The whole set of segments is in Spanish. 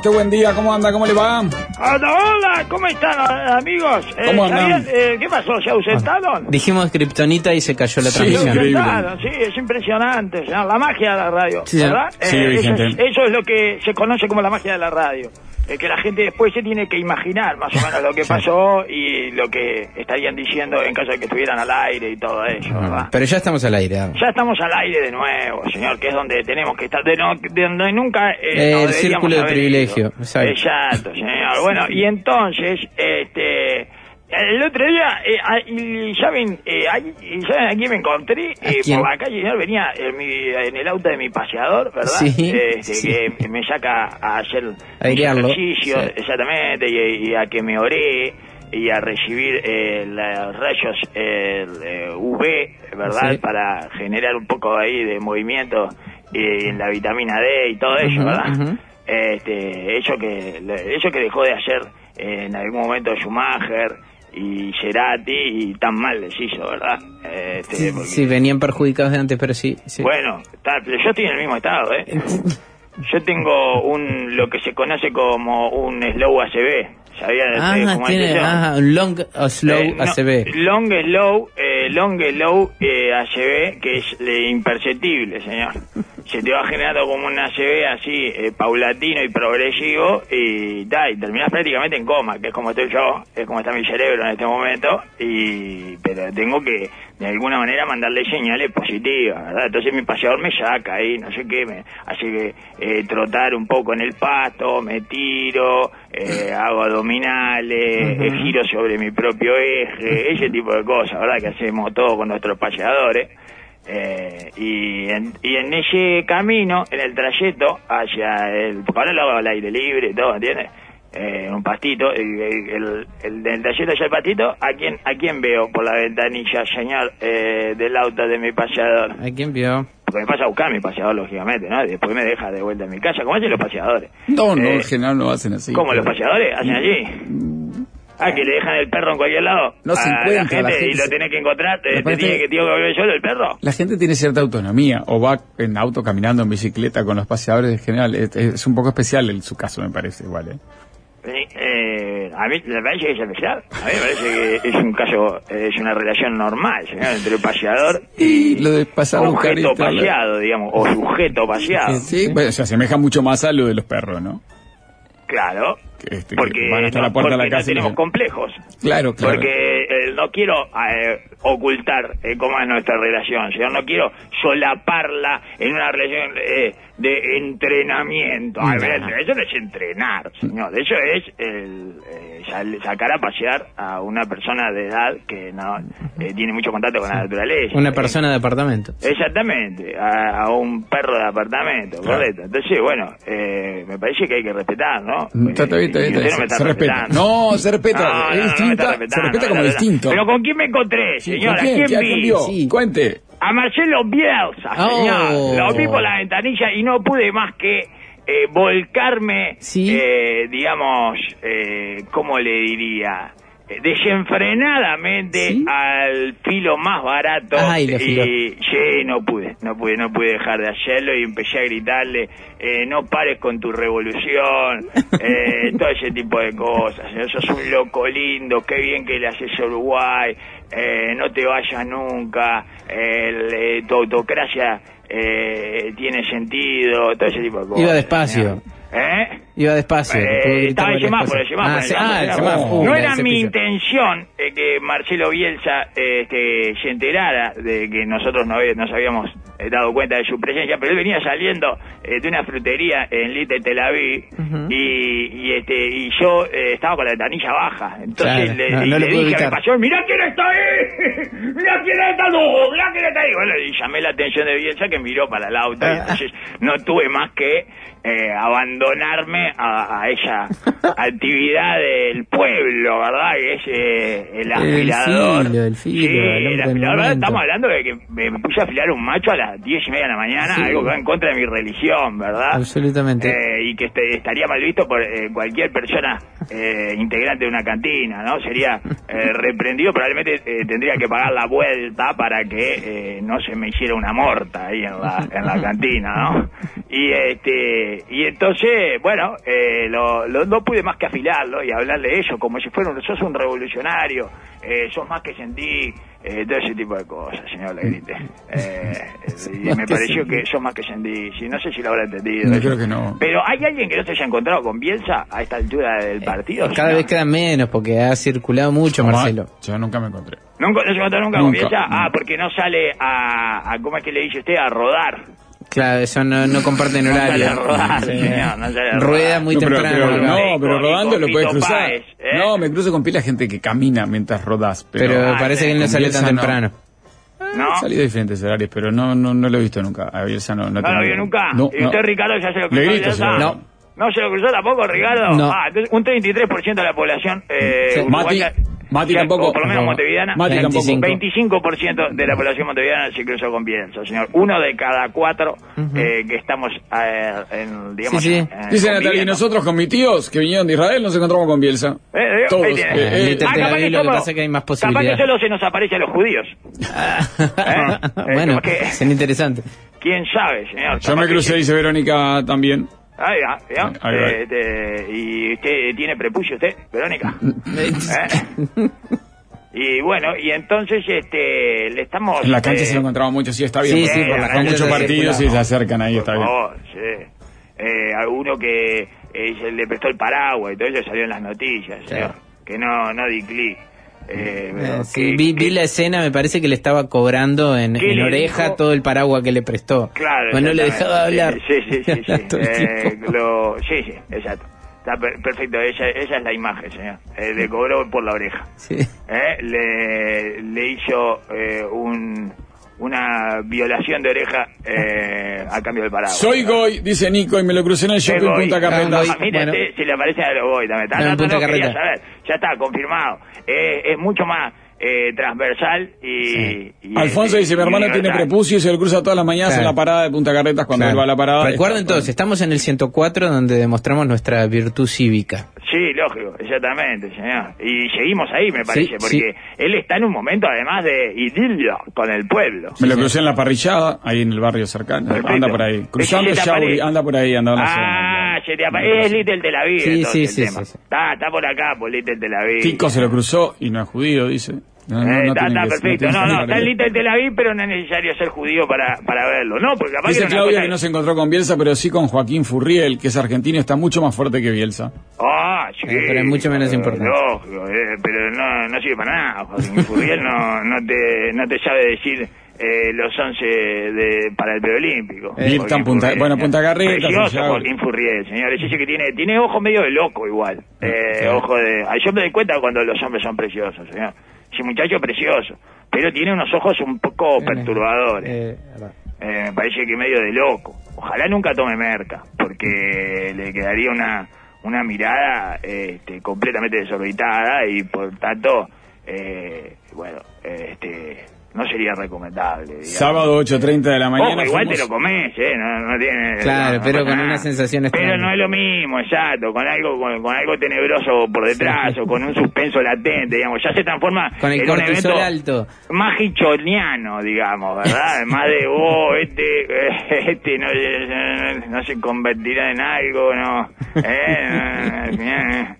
Usted buen día. ¿Cómo anda? ¿Cómo le va? Hola, hola, ¿cómo están amigos? Eh, ¿Cómo andan? ¿sabían, eh, ¿Qué pasó? ¿Se ausentaron? Dijimos Kryptonita y se cayó la Sí, Se transmisión. ausentaron, sí, es impresionante. la magia de la radio, Sí, ¿verdad? sí, Eh, eso, es, eso es lo que se conoce como la magia de la radio. Eh, que la gente después se tiene que imaginar más o menos lo que pasó y lo que estarían diciendo en caso de que estuvieran al aire y todo eso, ¿verdad? Pero ya estamos al aire. Ya estamos al aire de nuevo, señor, que es donde tenemos que estar, de, no- de donde nunca... eh, nos el círculo de privilegio, ido. Exacto, señor. Bueno, y entonces, este... El otro día, eh, ah, y ¿saben, eh, ahí- y ¿saben a quién me encontré? ¿A Eh, por acá, señor, venía en, mi- en el auto de mi paseador, ¿verdad? Sí, Este, sí. Que me saca a hacer sí. exactamente, y, y a que me oré y a recibir eh, los rayos eh, eh, UV, ¿verdad? Sí. Para generar un poco ahí de movimiento eh, en la vitamina D y todo eso, Ujú, ¿verdad? Este, eso que eso que dejó de hacer eh, en algún momento Schumacher y Cerati y tan mal les hizo, ¿verdad? Este, Sí, porque- sí, venían perjudicados de antes, pero sí. sí. bueno, pero yo estoy en el mismo estado, ¿eh? Yo tengo un lo que se conoce como un slow ACB. ¿Sabía de Ah, cómo tiene eso? ah, un long o slow Eh, no, ACB. Long slow, eh, long slow eh, ACB, que es eh, imperceptible, señor. Se te va generando como un ACB así, eh, paulatino y progresivo, y, da, y terminás prácticamente en coma, que es como estoy yo, es como está mi cerebro en este momento, y pero tengo que, de alguna manera, mandarle señales positivas, ¿verdad? Entonces mi paseador me saca ahí, no sé qué, me hace que eh, trotar un poco en el pasto, me tiro, eh, hago abdominales, eh, giro sobre mi propio eje, ese tipo de cosas, ¿verdad? Que hacemos todo con nuestros paseadores. Eh, y, en, y en ese camino, en el trayecto hacia el... Porque ahora lo hago al aire libre y todo, ¿entiendes? Eh, un pastito, el, el, el, trayecto hacia el pastito, ¿a quién, ¿a quién veo por la ventanilla, señor, eh, del auto de mi paseador? ¿A quién vio? Porque me pasa a buscar mi paseador, lógicamente, ¿no? Después me deja de vuelta en mi casa, como hacen los paseadores. No, no, Eh, en general no hacen así. ¿Cómo los paseadores hacen allí? Ah, que le dejan el perro en cualquier lado. No se a encuentra, la gente, la gente y lo tiene que encontrar. Te, te tiene que, tío, que volver solo el perro. La gente tiene cierta autonomía, o va en auto caminando en bicicleta con los paseadores en general. Es, es un poco especial en su caso, me parece, igual. ¿eh? Sí, eh, a mí me parece que es especial. A mí me parece que es un caso, es una relación normal, señor, entre el paseador Y lo de pasar y objeto paseado, digamos, o sujeto paseado. Sí, bueno, se asemeja mucho más a lo de los perros, ¿no? Claro. Este, que Porque, van hasta no, la puerta de la no casa y tenemos le- complejos. Claro, claro. Porque eh, no quiero eh, ocultar eh, cómo es nuestra relación, señor. No quiero solaparla en una relación de entrenamiento. No. Eso no es entrenar, señor. Eso es el, sal- sacar a pasear a una persona de edad que no eh, tiene mucho contacto con la naturaleza. Una Eh, persona de apartamento. Exactamente, a, a un perro de apartamento, Claro. correcto. Entonces, bueno, eh, me parece que hay que respetar, ¿no? Está, está está Y no Se respeta. No, se respeta. No, no, se respeta como distinto. Pero ¿con quién me encontré, Sí, señora? ¿con quién? ¿Quién ¿Qué- a vi? Sí. Cuente. A Marcelo Bielsa, Oh. señor. Lo vi por la ventanilla y no pude más que eh, volcarme, Sí. eh, digamos, eh, ¿cómo le diría? Eh, Desenfrenadamente Sí. al filo más barato Ay, y no pude, no pude, no pude dejar de hacerlo y empecé a gritarle, eh, no pares con tu revolución, eh, todo ese tipo de cosas. Eso es un loco lindo, qué bien que le haces a Uruguay, eh, no te vayas nunca, el, eh, tu autocracia eh, tiene sentido, todo ese tipo de cosas. Iba despacio. ¿Eh? Iba despacio. Eh, estaba el semáforo, el semáforo, Ah, el ah, el semáforo. No Uh, era ese mi pillo. intención eh, que Marcelo Bielsa eh, que se enterara de que nosotros no nos habíamos dado cuenta de su presencia, pero él venía saliendo de una frutería en Little Tel Aviv y, y, este y yo estaba con la ventanilla baja. Entonces Claro, le, no- no dije a mi evitar. paseador, mirá quién está ahí, mirá quién está, no, mirá quién está ahí. Bueno, y llamé la atención de Bielsa que miró para el auto y Ah. entonces no tuve más que abandonarme a, a esa actividad del pueblo, ¿verdad? Que es eh, el El afilador. filo, el filo, Sí, el el afilador. Estamos hablando de que me puse a afilar un macho a las diez y media de la mañana, Sí. algo que va en contra de mi religión, ¿verdad? Absolutamente. Eh, y que este- estaría mal visto por eh, cualquier persona eh, integrante de una cantina, ¿no? Sería eh, reprendido, probablemente tendría que pagar la vuelta para que eh, no se me hiciera una morta ahí en la, en la cantina, ¿no? Y este y entonces, bueno, eh, lo, lo- no pude más que afilarlo y hablarle de ello, como si fuera un, sos un revolucionario, eh, sos más que sentí, eh, todo ese tipo de cosas, señor Legrite. Eh, y me que pareció sentí. que sos más que sentí, sí, no sé si lo habrá entendido. No, creo que no. Pero ¿hay alguien que no se haya encontrado con Bielsa a esta altura del partido? Eh, Cada señor? vez queda menos porque ha circulado mucho, No, Marcelo. Yo nunca me encontré. ¿Nunca, ¿No se encontró nunca, con Nunca, Bielsa? nunca. Ah, porque no sale a, a- ¿Cómo es que le dice usted? A rodar. Claro, eso no, no comparten horario. a rodar, Sí. señor, no sale a Rueda muy no, pero, temprano. pero- no, Con- pero rodando lo puedes cruzar. Páez, ¿eh? No, me cruzo con pila gente que camina mientras rodás. Pero, Pero Ah, parece sí, que él no Bielsa tan no. temprano. ¿No? He salido de diferentes horarios, pero no, no, no lo he visto nunca. A Bielsa no. ¿No, ¿No lo vio nunca? No, ¿Y no. usted, Ricardo, ya se lo Le cruzó? grito. No. ¿No se lo cruzó tampoco, Ricardo? No. Ah, un 33% de la población eh, Sí. uruguaya... Mati- Mati tampoco. O por lo menos No. montevideana. Mati tampoco. 25% de la población montevideana se cruzó con Bielsa, señor. Uno de cada cuatro eh, que estamos eh, en, digamos... Sí, sí. en- Dice Natalia, y nosotros con mis tíos que vinieron de Israel nos encontramos con Bielsa. Eh, eh, Todos. Eh, eh, Ah, capaz que lo que pasa es que hay más Capaz posibilidades. que solo se nos aparece a los judíos. bueno, son interesantes. ¿Quién sabe, señor? Yo Capaz me crucé, dice Verónica también. Ahí va, ¿vio? Ahí va. Eh, este, ¿Y usted tiene prepucio usted, Verónica? ¿Eh? Y bueno, y entonces este le estamos... En la cancha eh, se lo encontraba mucho, sí, está bien. Sí, sí, por la son cancha muchos partidos y se acercan ahí, está por bien. favor, sí. Eh, alguno que eh, se le prestó el paraguas y todo eso salió en las noticias, señor. Que no, no di clic. Eh, Eh, sí, que- vi, vi la escena, me parece que le estaba cobrando en, ¿Qué en le oreja dijo? todo el paraguas que le prestó. Claro. Pues no le dejaba hablar. Sí, sí, sí. sí, Eh, lo- sí, sí, exacto. Está per- perfecto, esa, esa es la imagen, señor. Eh, le cobró por la oreja. Sí. Eh, le, le hizo eh, un, una violación de oreja eh, a cambio del paraguas. Soy Goy, dice Nico, y me lo crucé en el shopping. Punta Ah, Carretas. Goy. Ah, mire, Bueno. si le aparece a los Goy también. Está, No, no, no, no, quería saber. Ya está, confirmado. Eh, es mucho más eh, transversal y... y- Alfonso y- dice, mi y hermano tiene prepucio y se lo cruza todas las mañanas Claro. en la parada de Punta Carretas cuando Claro. él va a la parada. Recuerden está- todos, estamos en el 104 donde demostramos nuestra virtud cívica. Sí, lógico, exactamente, señor. Y seguimos ahí, me parece, Sí, porque él está en un momento, además de idilio con el pueblo. Me lo crucé en la parrillada, ahí en el barrio cercano. Perfecto. Anda por ahí. Cruzando Yauri, anda por ahí, anda en la Ah, se te es Little Tel Aviv, Sí, entonces, sí, sí, sí, sí. Está, está por acá, por Little Tel Aviv. Kiko se lo cruzó y no es judío, dice. No, no, Eh, no está, tiene está que- perfecto. No, no, ser está en Little Tel Aviv, pero no es necesario ser judío para, para verlo. No, porque capaz Dice que Claudia cosa- que no se encontró con Bielsa, pero sí con Joaquín Furriel, que es argentino y está mucho más fuerte que Bielsa. Ah, sí. Eh, pero es mucho menos eh, importante. Lógico, eh, pero no, no sirve para nada. Joaquín Furriel no, no, te, no te sabe decir eh, los 11 de, para el preolímpico. Eh, Punta- bueno, Punta Carretas, Precioso. Joaquín Furriel, señores. Ese que tiene, tiene ojo medio de loco igual. Eh, Sí. Ojo de... Yo me doy cuenta cuando los hombres son preciosos, señor. Ese muchacho es precioso. Pero tiene unos ojos un poco perturbadores. Eh. Eh, me parece que medio de loco. Ojalá nunca tome merca, porque le quedaría una, una mirada este, completamente desorbitada y por tanto, eh, bueno, este, no sería recomendable. digamos. Sábado 8.30 de la mañana. Ojo, igual fuimos- te lo comes, ¿eh? No, no tiene, Claro, no, pero con nada. una sensación Pero extraña. no es lo mismo, exacto, con algo con, con algo tenebroso por detrás o con un suspenso latente, digamos, ya se transforma Con el en un evento alto. más hichoniano, digamos, ¿verdad? Más de, oh, este, este no, no, no se convertirá en algo, ¿no? Eh, eh,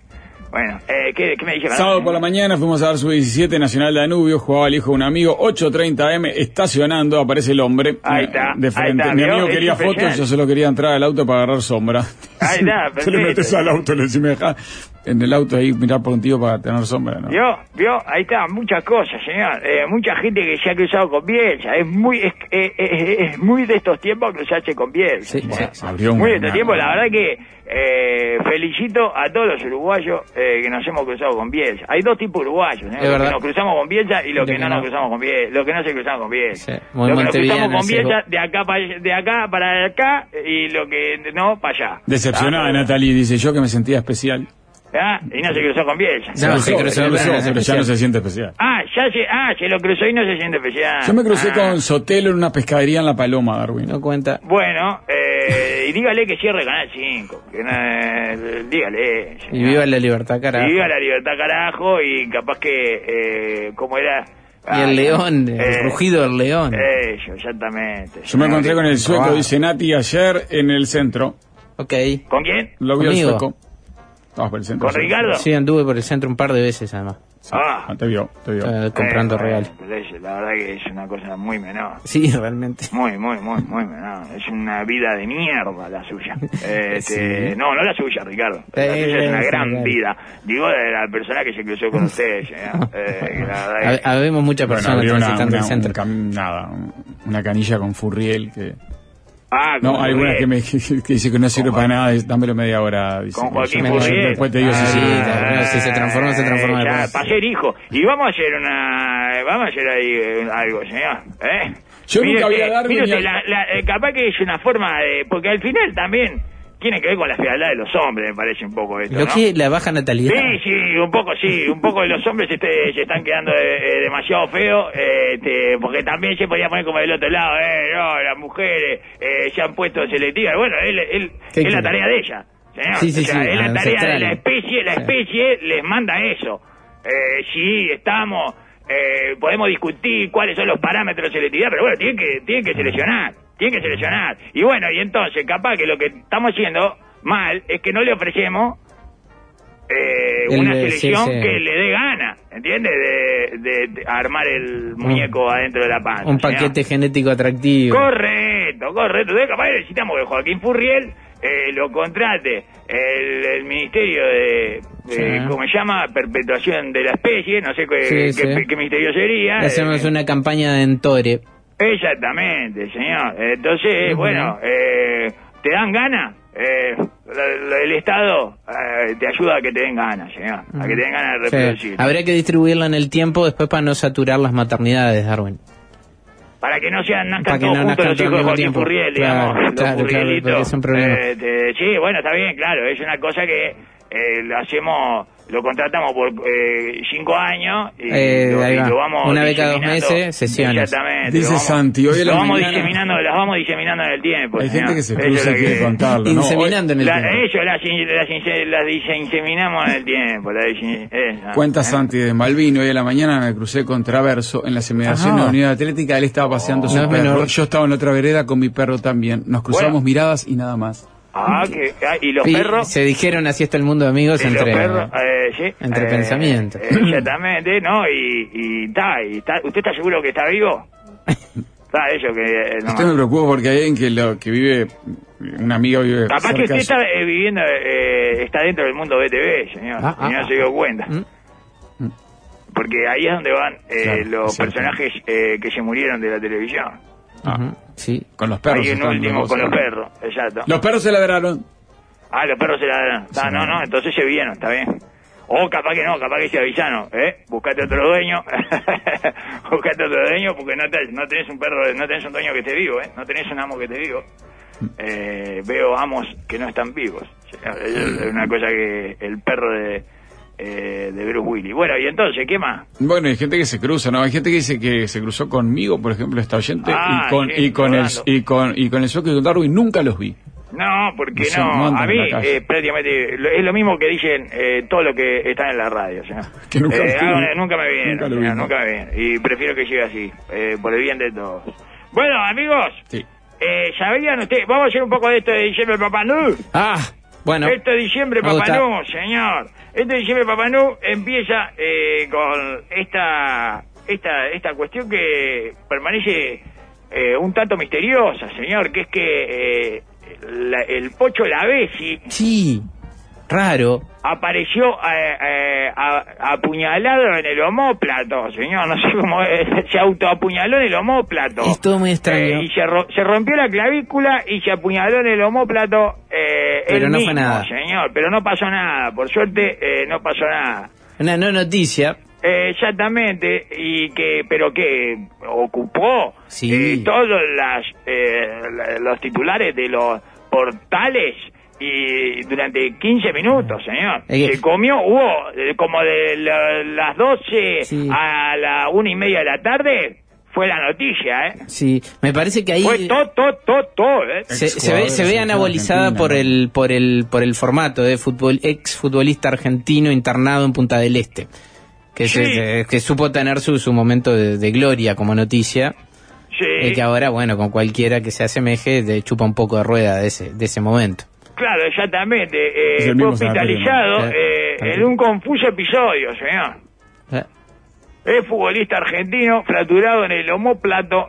bueno, eh, ¿qué, ¿qué me dice? Sábado por la mañana fuimos a dar su 17 Nacional Danubio, jugaba el hijo de un amigo, 8.30 M, estacionando, aparece el hombre. Ahí eh, está, De ahí frente. está, Mi amigo Es quería fotos, yo solo quería entrar al auto para agarrar sombra. Ahí está, Te le perfecto. metes al auto, le decís, me dejá en el auto ahí mirar por un tío para tener sombra, ¿no? ¿Vio? ¿Vio? Ahí está, muchas cosas, señor. Eh, mucha gente que se ha cruzado con Bielsa. Es muy es, eh, eh, es muy de estos tiempos cruzarse con Bielsa. Sí, Bueno, sí. Abrió un Muy de estos tiempos, la verdad que eh, felicito a todos los uruguayos eh, que nos hemos cruzado con Bielsa. Hay dos tipos de uruguayos. Es Los que verdad. nos cruzamos con Bielsa y los que que no, no. nos cruzamos con Bielsa, los que no se cruzaron con Bielsa. Sí, muy los que nos cruzamos con Bielsa de acá para de acá para acá y lo que no para allá. Decepcionada, Ah, Natalie, dice yo que me sentía especial. Ah, y no se cruzó con Bielsa. No, se cruzó, se cruzó, pero- ya no se siente especial. Ah, ya se, ah, se lo cruzó y no se siente especial. Yo me crucé Ah. con Sotelo en una pescadería en La Paloma, Darwin. No cuenta. Bueno, eh, y dígale que cierre Canal 5. Que no, eh, dígale. Y señor. viva la libertad, carajo. Y viva la libertad, carajo. Y capaz que, eh, ¿cómo era? Y el león, el eh, rugido del león. Eso, exactamente. Yo me encontré con el sueco, Ah. dice Nati, ayer en el centro. Ok. ¿Con quién? Lo vio el Conmigo. sueco. Vamos por el centro. ¿Con sí. Ricardo? Sí, anduve por el centro un par de veces, además. Ah. Ah, te vio, te vio. eh, comprando Eh, bueno, es- La verdad que es una cosa muy menor. Sí, realmente. Muy, muy, muy, muy menor. Es una vida de mierda la suya. Este, Sí. No, no la suya, Ricardo. La Eh, suya es una sí, gran vida. Digo de la persona que se cruzó con ustedes. Eh, que la verdad Hab- que- Habemos muchas Bueno, personas una, transitando una- el centro. un cam- nada, un- una canilla con Furriel que... Ah, No, hay algunas que, me, que dice que no sirve para nada, dámelo media hora. Dice, Con Joaquín Furriel. Después te digo si Ah, sí. sí, claro, si se transforma, se transforma ya, para ser hijo. Y vamos a hacer una... Vamos a hacer ahí eh, algo, señor. ¿Eh? Yo Mire nunca voy a dar a- la- la- eh, capaz que es una forma de... Porque al final también tiene que ver con la fealdad de los hombres, me parece un poco esto, Lo ¿no? que la baja natalidad. Sí, sí, un poco sí, un poco de los hombres este, se están quedando eh, eh, demasiado feos, este, porque también se podía poner como del otro lado, eh, no, las mujeres eh, se han puesto selectivas, bueno, él, él- ¿Qué es la tarea de ella, señor. Sí, sí, O sea, sí, es la tarea de la especie, la especie les manda eso. Eh, sí, estamos, eh, podemos discutir cuáles son los parámetros de selectividad, pero bueno, tienen que, tienen que seleccionar, tienen que seleccionar. Y bueno, y entonces, capaz que lo que estamos haciendo mal es que no le ofrecemos eh, El una selección sí, sí. que le dé gana, ¿entiendes? De, de- de armar el muñeco adentro de la panza. Un paquete genético atractivo. Correcto, correcto. Entonces, capaz que necesitamos que Joaquín Furriel eh, lo contrate el, el Ministerio de, de-. ¿cómo se llama? Perpetuación de la especie, no sé qué, qué- sí. qué ministerio sería. Hacemos eh, una campaña de entore. Exactamente, señor. Entonces, bueno, eh, ¿te dan ganas? Eh, el Estado eh, te ayuda a que te den ganas, señor. A que te den ganas de Sí. reproducir. Habría que distribuirla en el tiempo después para no saturar las maternidades, Darwin. Para que no sean nazcan Para que todos no juntos los hijos de Joaquín tiempo. Furriel, Claro, digamos. los claro, claro, es un problema. Eh, te- sí, bueno, está bien, claro. Es una cosa que eh, lo hacemos, lo contratamos por eh, cinco años y, Eh, lo, y va. lo vamos Una vez cada dos meses, sesiones. Exactamente. Dice vamos, Santi, hoy lo vamos mañana- diseminando, las vamos diseminando en el tiempo. Hay señor. gente que se cruza y quiere que- contarlo, ¿no? Inseminando en el La- tiempo. Eso, las, las, las inseminamos en el tiempo. La dise- esa, Cuenta ¿eh? Santi de Malvino, hoy a la mañana me crucé con Traverso en las inmediaciones de la Unidad Atlética, él estaba paseando su No es perro, menor. yo estaba en la otra vereda con mi perro también, nos cruzamos Bueno. miradas y nada más. Ah, que, ah, y los Y perros. se dijeron así está el mundo de amigos los entre... perros, eh, sí, entre eh, pensamientos. eh, exactamente, ¿no? Y, y, ta, y ta- ¿usted está seguro que está vivo? Está, eso que... eh, no Usted me preocupa porque hay alguien que, lo, que vive, una amiga vive Capaz que usted está eh, viviendo, eh, está dentro del mundo BTV, señor, Ah, y no ah, se dio cuenta. ¿Mm? Porque ahí es donde van eh, Claro, los cierto. personajes eh, que se murieron de la televisión. Ujú, Sí. Con los perros. Hay un último con los perros, exacto. Los perros se ladraron. Ah, los perros se ladran. Ah, Sí. no, no, entonces se vieron, está bien. O capaz que no, capaz que se avisaron, ¿eh? Buscate otro dueño. Buscate otro dueño porque no, te- no tenés un perro, no tenés un dueño que esté vivo, ¿eh? No tenés un amo que esté vivo. Eh, veo amos que no están vivos. Es una cosa que el perro de, eh, de Bruce Willis. Bueno, y entonces, ¿qué más? Bueno, hay gente que se cruza, ¿no? Hay gente que dice que se cruzó conmigo, por ejemplo, esta oyente, Ah, y con, y con el y con y con el y con Darwin nunca los vi. No, porque No A mí, eh, prácticamente, lo- es lo mismo que dicen eh, todo lo que está en la radio. señor. Que nunca- Eh, que ah, nunca- me vieron, nunca señor, me vieron. Y prefiero que siga así, eh, por el bien de todos. Bueno, amigos, Sí. eh, ¿sabían ustedes? Vamos a hacer un poco de esto de diciembre Papá Nu. Ah, bueno. Esto de diciembre Papá. Nu, señor. Este diciembre Papá Nu empieza eh, con esta, esta, esta cuestión que permanece eh, un tanto misteriosa, señor, que es que eh, la- el Pocho Lavesi Sí. Raro. apareció eh, eh, a- apuñalado en el homóplato, señor, no sé cómo es, se autoapuñaló en el homóplato. Es todo muy extraño. Eh, y se, ro- se rompió la clavícula y se apuñaló en el homóplato eh, Pero no fue nada. señor, pero no pasó nada, por suerte eh, no pasó nada. Una no noticia. Eh, exactamente, y que, pero que ocupó Sí. eh, todos las, eh, los titulares de los portales y durante 15 minutos, señor. Es que- Se comió, hubo eh, como de la- las 12 Sí. a la una y media de la tarde, fue la noticia, ¿eh? Sí, me parece que ahí Fue todo, todo, todo, todo, ¿eh? se, se ve, se ve anabolizada por el por el por el formato de fútbol ex futbolista argentino internado en Punta del Este, que Sí. se- que supo tener su, su momento de, de gloria como noticia Sí. y que ahora bueno con cualquiera que se asemeje de chupa un poco de rueda de ese de ese momento. Claro, exactamente. eh, Es el fue hospitalizado eh, en un confuso episodio, señor. Eh, Es futbolista argentino fracturado en el homóplato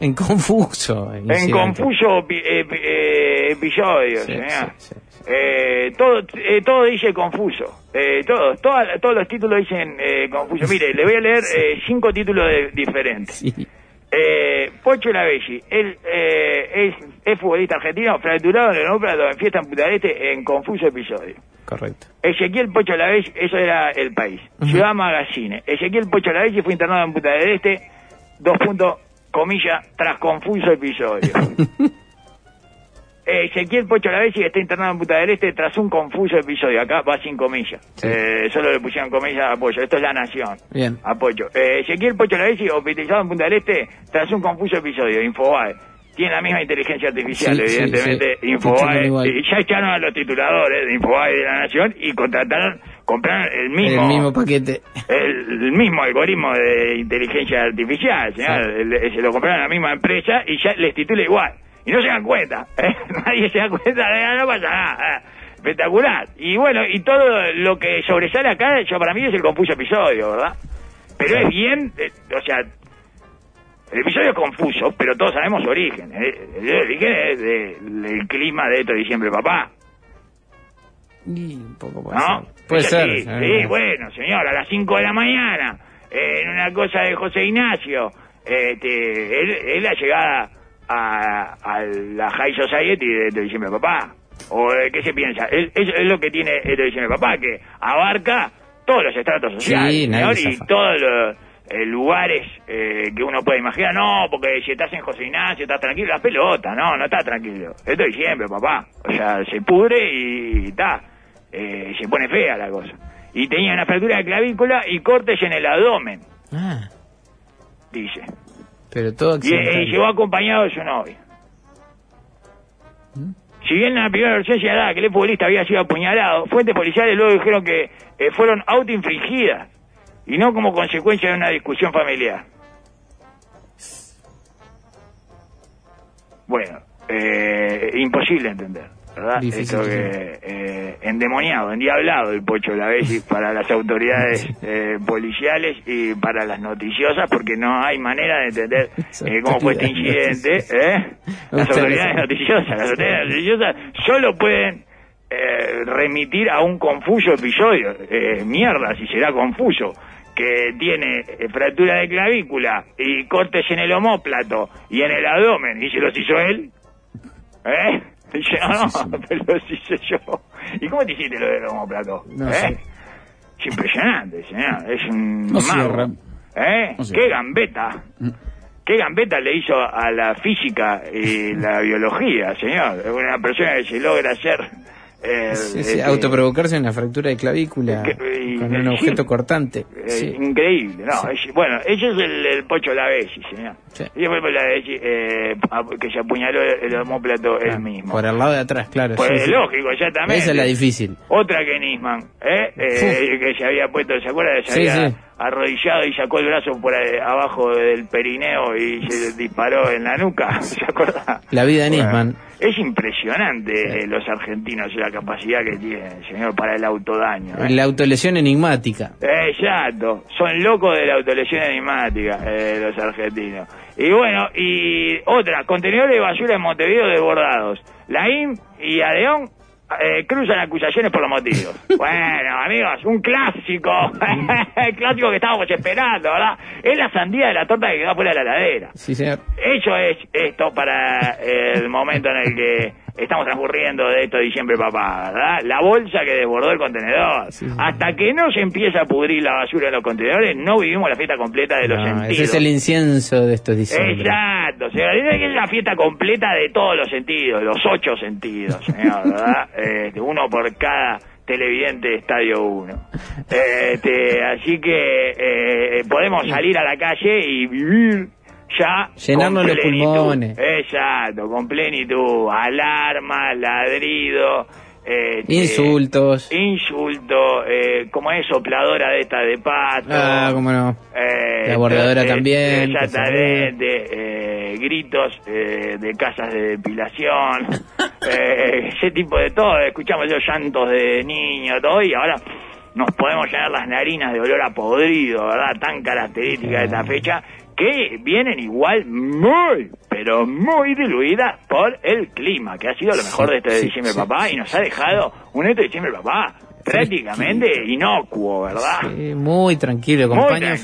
En confuso. en incidente. confuso epi- epi- eh, episodio, Sí, señor. sí, sí, sí. Eh, todo, eh, todo dice confuso. Eh, todo, toda- todos los títulos dicen eh, confuso. Mire, le voy a leer eh, cinco títulos de- diferentes. Eh, Pocho Lavelli, él eh, es, es futbolista argentino fracturado en el homóplato en fiesta en Punta del Este en confuso episodio. Correcto. Ezequiel Pocho Lavelli, eso era el país. Ciudad Magazine. Ezequiel Pocho Lavelli fue internado en Punta del Este, dos puntos, comillas, tras confuso episodio. Ezequiel Pocho Lavelli está internado en Punta del Este tras un confuso episodio. Acá va sin comillas. Eh, solo le pusieron comillas a Pocho. Esto es La Nación. Bien. A Pocho. Eh, Ezequiel Pocho Lavelli hospitalizado en Punta del Este tras un confuso episodio. Infobae. Tiene la misma inteligencia artificial, Sí, evidentemente. sí. Infobae. Y ya echaron a los tituladores de Infobae y de La Nación y contrataron, compraron el mismo, El mismo paquete. el, el mismo algoritmo de inteligencia artificial, señor. Sí. Se lo compraron a la misma empresa y ya les titula igual. Y no se dan cuenta, ¿eh? nadie se da cuenta, de no pasa nada. ¿eh? Espectacular. Y bueno, y todo lo que sobresale acá, yo para mí es el confuso episodio, ¿verdad? Pero es bien, eh, o sea, el episodio es confuso, pero todos sabemos su origen. ¿eh? El origen es de- del clima de esto de diciembre, papá. Y un poco puede ¿No? ser. Puede ser. Sí, bueno, señor, a las 5 de la mañana, eh, en una cosa de José Ignacio, este, él, es la llegada a, a la High Society de esto de papá. ¿O eh, qué se piensa? Es lo que tiene esto de papá, que abarca todos los estratos sociales, Sí, y todos los eh, lugares eh, que uno puede imaginar. No, porque si estás en José Ignacio, estás tranquilo, la pelota, no, no estás tranquilo. Esto es diciembre, papá. O sea, se pudre y está. Eh, se pone fea la cosa. Y tenía una fractura de clavícula y cortes en el abdomen, Ah, dice. Pero todo Y, eh, llegó acompañado de su novia. Si bien en la primera versión señalaba que el futbolista había sido apuñalado, fuentes policiales luego dijeron que eh, fueron autoinfligidas y no como consecuencia de una discusión familiar. Bueno, eh, imposible entender, ¿verdad? Difícil, Esto que eh, endemoniado, endiablado el Pocho Lavelli para las autoridades eh, policiales y para las noticiosas, porque no hay manera de entender eh, cómo fue este incidente. ¿eh? Las autoridades noticiosas, las autoridades noticiosas solo pueden eh, remitir a un confuso episodio. Eh, mierda, si será confuso. Que tiene fractura de clavícula y cortes en el homóplato y en el abdomen, y se los hizo él. ¿Eh? Dice, no, no, pero los hice yo. ¿Y cómo te hiciste lo del homóplato? No ¿Eh? Es impresionante, señor. Es un No mago. ¿Eh? No. ¡Qué gambeta! ¿Qué gambeta le hizo a la física y la biología, señor? Es una persona que se logra hacer... eh, Sí, sí, este, autoprovocarse una fractura de clavícula Que- y- con un objeto cortante. eh, Sí. Increíble, ¿no? es- bueno, ese es el, el Pocho Lavezzi, señor. Sí. Y después el Lavezzi, eh, que se apuñaló el, homóplato Ah, él mismo. Por el lado de atrás, claro. Pues lógico, exactamente. Esa es la difícil. Otra que Nisman, ¿eh? Eh, que se había puesto, ¿se acuerda? Se Sí, había sí. Arrodillado y sacó el brazo por ahí abajo del perineo y se disparó en la nuca, ¿se acuerda? La vida de Bueno, Nisman. es impresionante eh, los argentinos la capacidad que tienen, señor, para el autodaño. ¿eh? La autolesión enigmática. Exacto, son locos de la autolesión enigmática eh, los argentinos. Y bueno, y otra, contenedores de basura en Montevideo desbordados. La IM y Adeón eh, cruzan acusaciones por los motivos. bueno, amigos, un clásico, el clásico que estábamos esperando, ¿verdad? Es la sandía de la torta que queda fuera de la heladera. Sí, señor. Eso es esto para el momento en el que estamos transcurriendo de esto diciembre, papá, ¿verdad? La bolsa que desbordó el contenedor. Sí, sí. Hasta que no se empieza a pudrir la basura en los contenedores, no vivimos la fiesta completa de los No, sentidos. ese es el incienso de estos diciembre. Exacto, señor. Es la fiesta completa de todos los sentidos, los ocho sentidos, señor, ¿verdad? Este, uno por cada televidente de Estadio 1. Este, así que eh, podemos salir a la calle y vivir ya Llenarnos los pulmones. Exacto, con plenitud, alarma, ladrido, este, Insultos. insulto, eh, como es sopladora de esta de pato. Ah, cómo no. Eh, La bordadora eh, también, Exactamente. eh, gritos eh, de casas de depilación. eh, ese tipo de todo. Escuchamos los llantos de niños, todo. Y ahora nos podemos llenar las narinas de olor a podrido, ¿verdad? Tan característica de esta fecha. Que vienen igual muy, pero muy diluidas por el clima, que ha sido lo mejor de este diciembre, papá. Y nos ha dejado un este diciembre, papá, prácticamente inocuo, ¿verdad? Sí, muy tranquilo, con Muy paños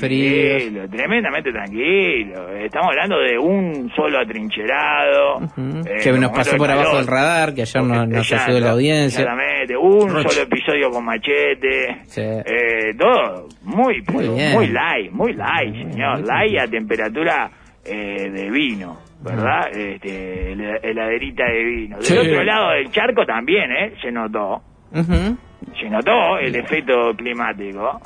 tremendamente tranquilo. Estamos hablando de un solo atrincherado. Eh, que nos pasó por abajo del radar, que ayer nos, nos Exacto, ayudó la audiencia. Exactamente, un Roche. solo episodio con machete. Sí. Eh, todo muy, Muy light, muy light, Muy señor. bien, light a temperatura eh, de vino, ¿verdad? Este, hel- heladerita de vino. Del Sí. otro lado del charco también, ¿eh? Se notó. Ujú. Se notó el efecto climático.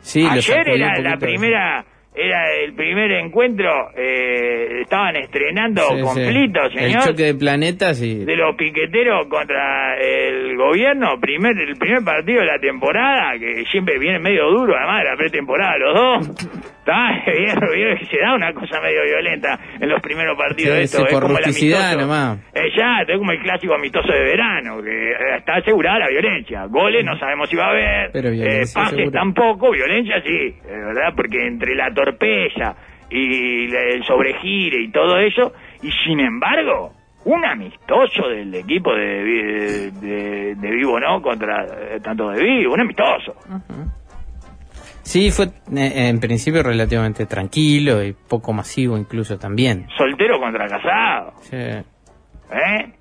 Sí, Ayer era la primera, era el primer encuentro, eh, estaban estrenando Sí, sí. conflictos, El señor, choque de planetas y... de los piqueteros contra el gobierno, primer, el primer partido de la temporada, que siempre viene medio duro, además de la pretemporada, los dos. Está, vieron, vieron que se da una cosa medio violenta en los primeros partidos Sí, esto, es como el rusticidad amistoso. nomás. Eh, ya, es como el clásico amistoso de verano, que eh, está asegurada la violencia. Goles no sabemos si va a haber, Pero eh, pases seguro. tampoco, violencia sí, ¿verdad? Porque entre la torpeza y el sobregire y todo eso, y sin embargo, un amistoso del equipo de, de, de- de Vivo, ¿no? Contra eh, tanto de Vivo, un amistoso. Sí, fue eh, en principio relativamente tranquilo y poco masivo incluso también. Soltero contra casado, Sí. ¿eh?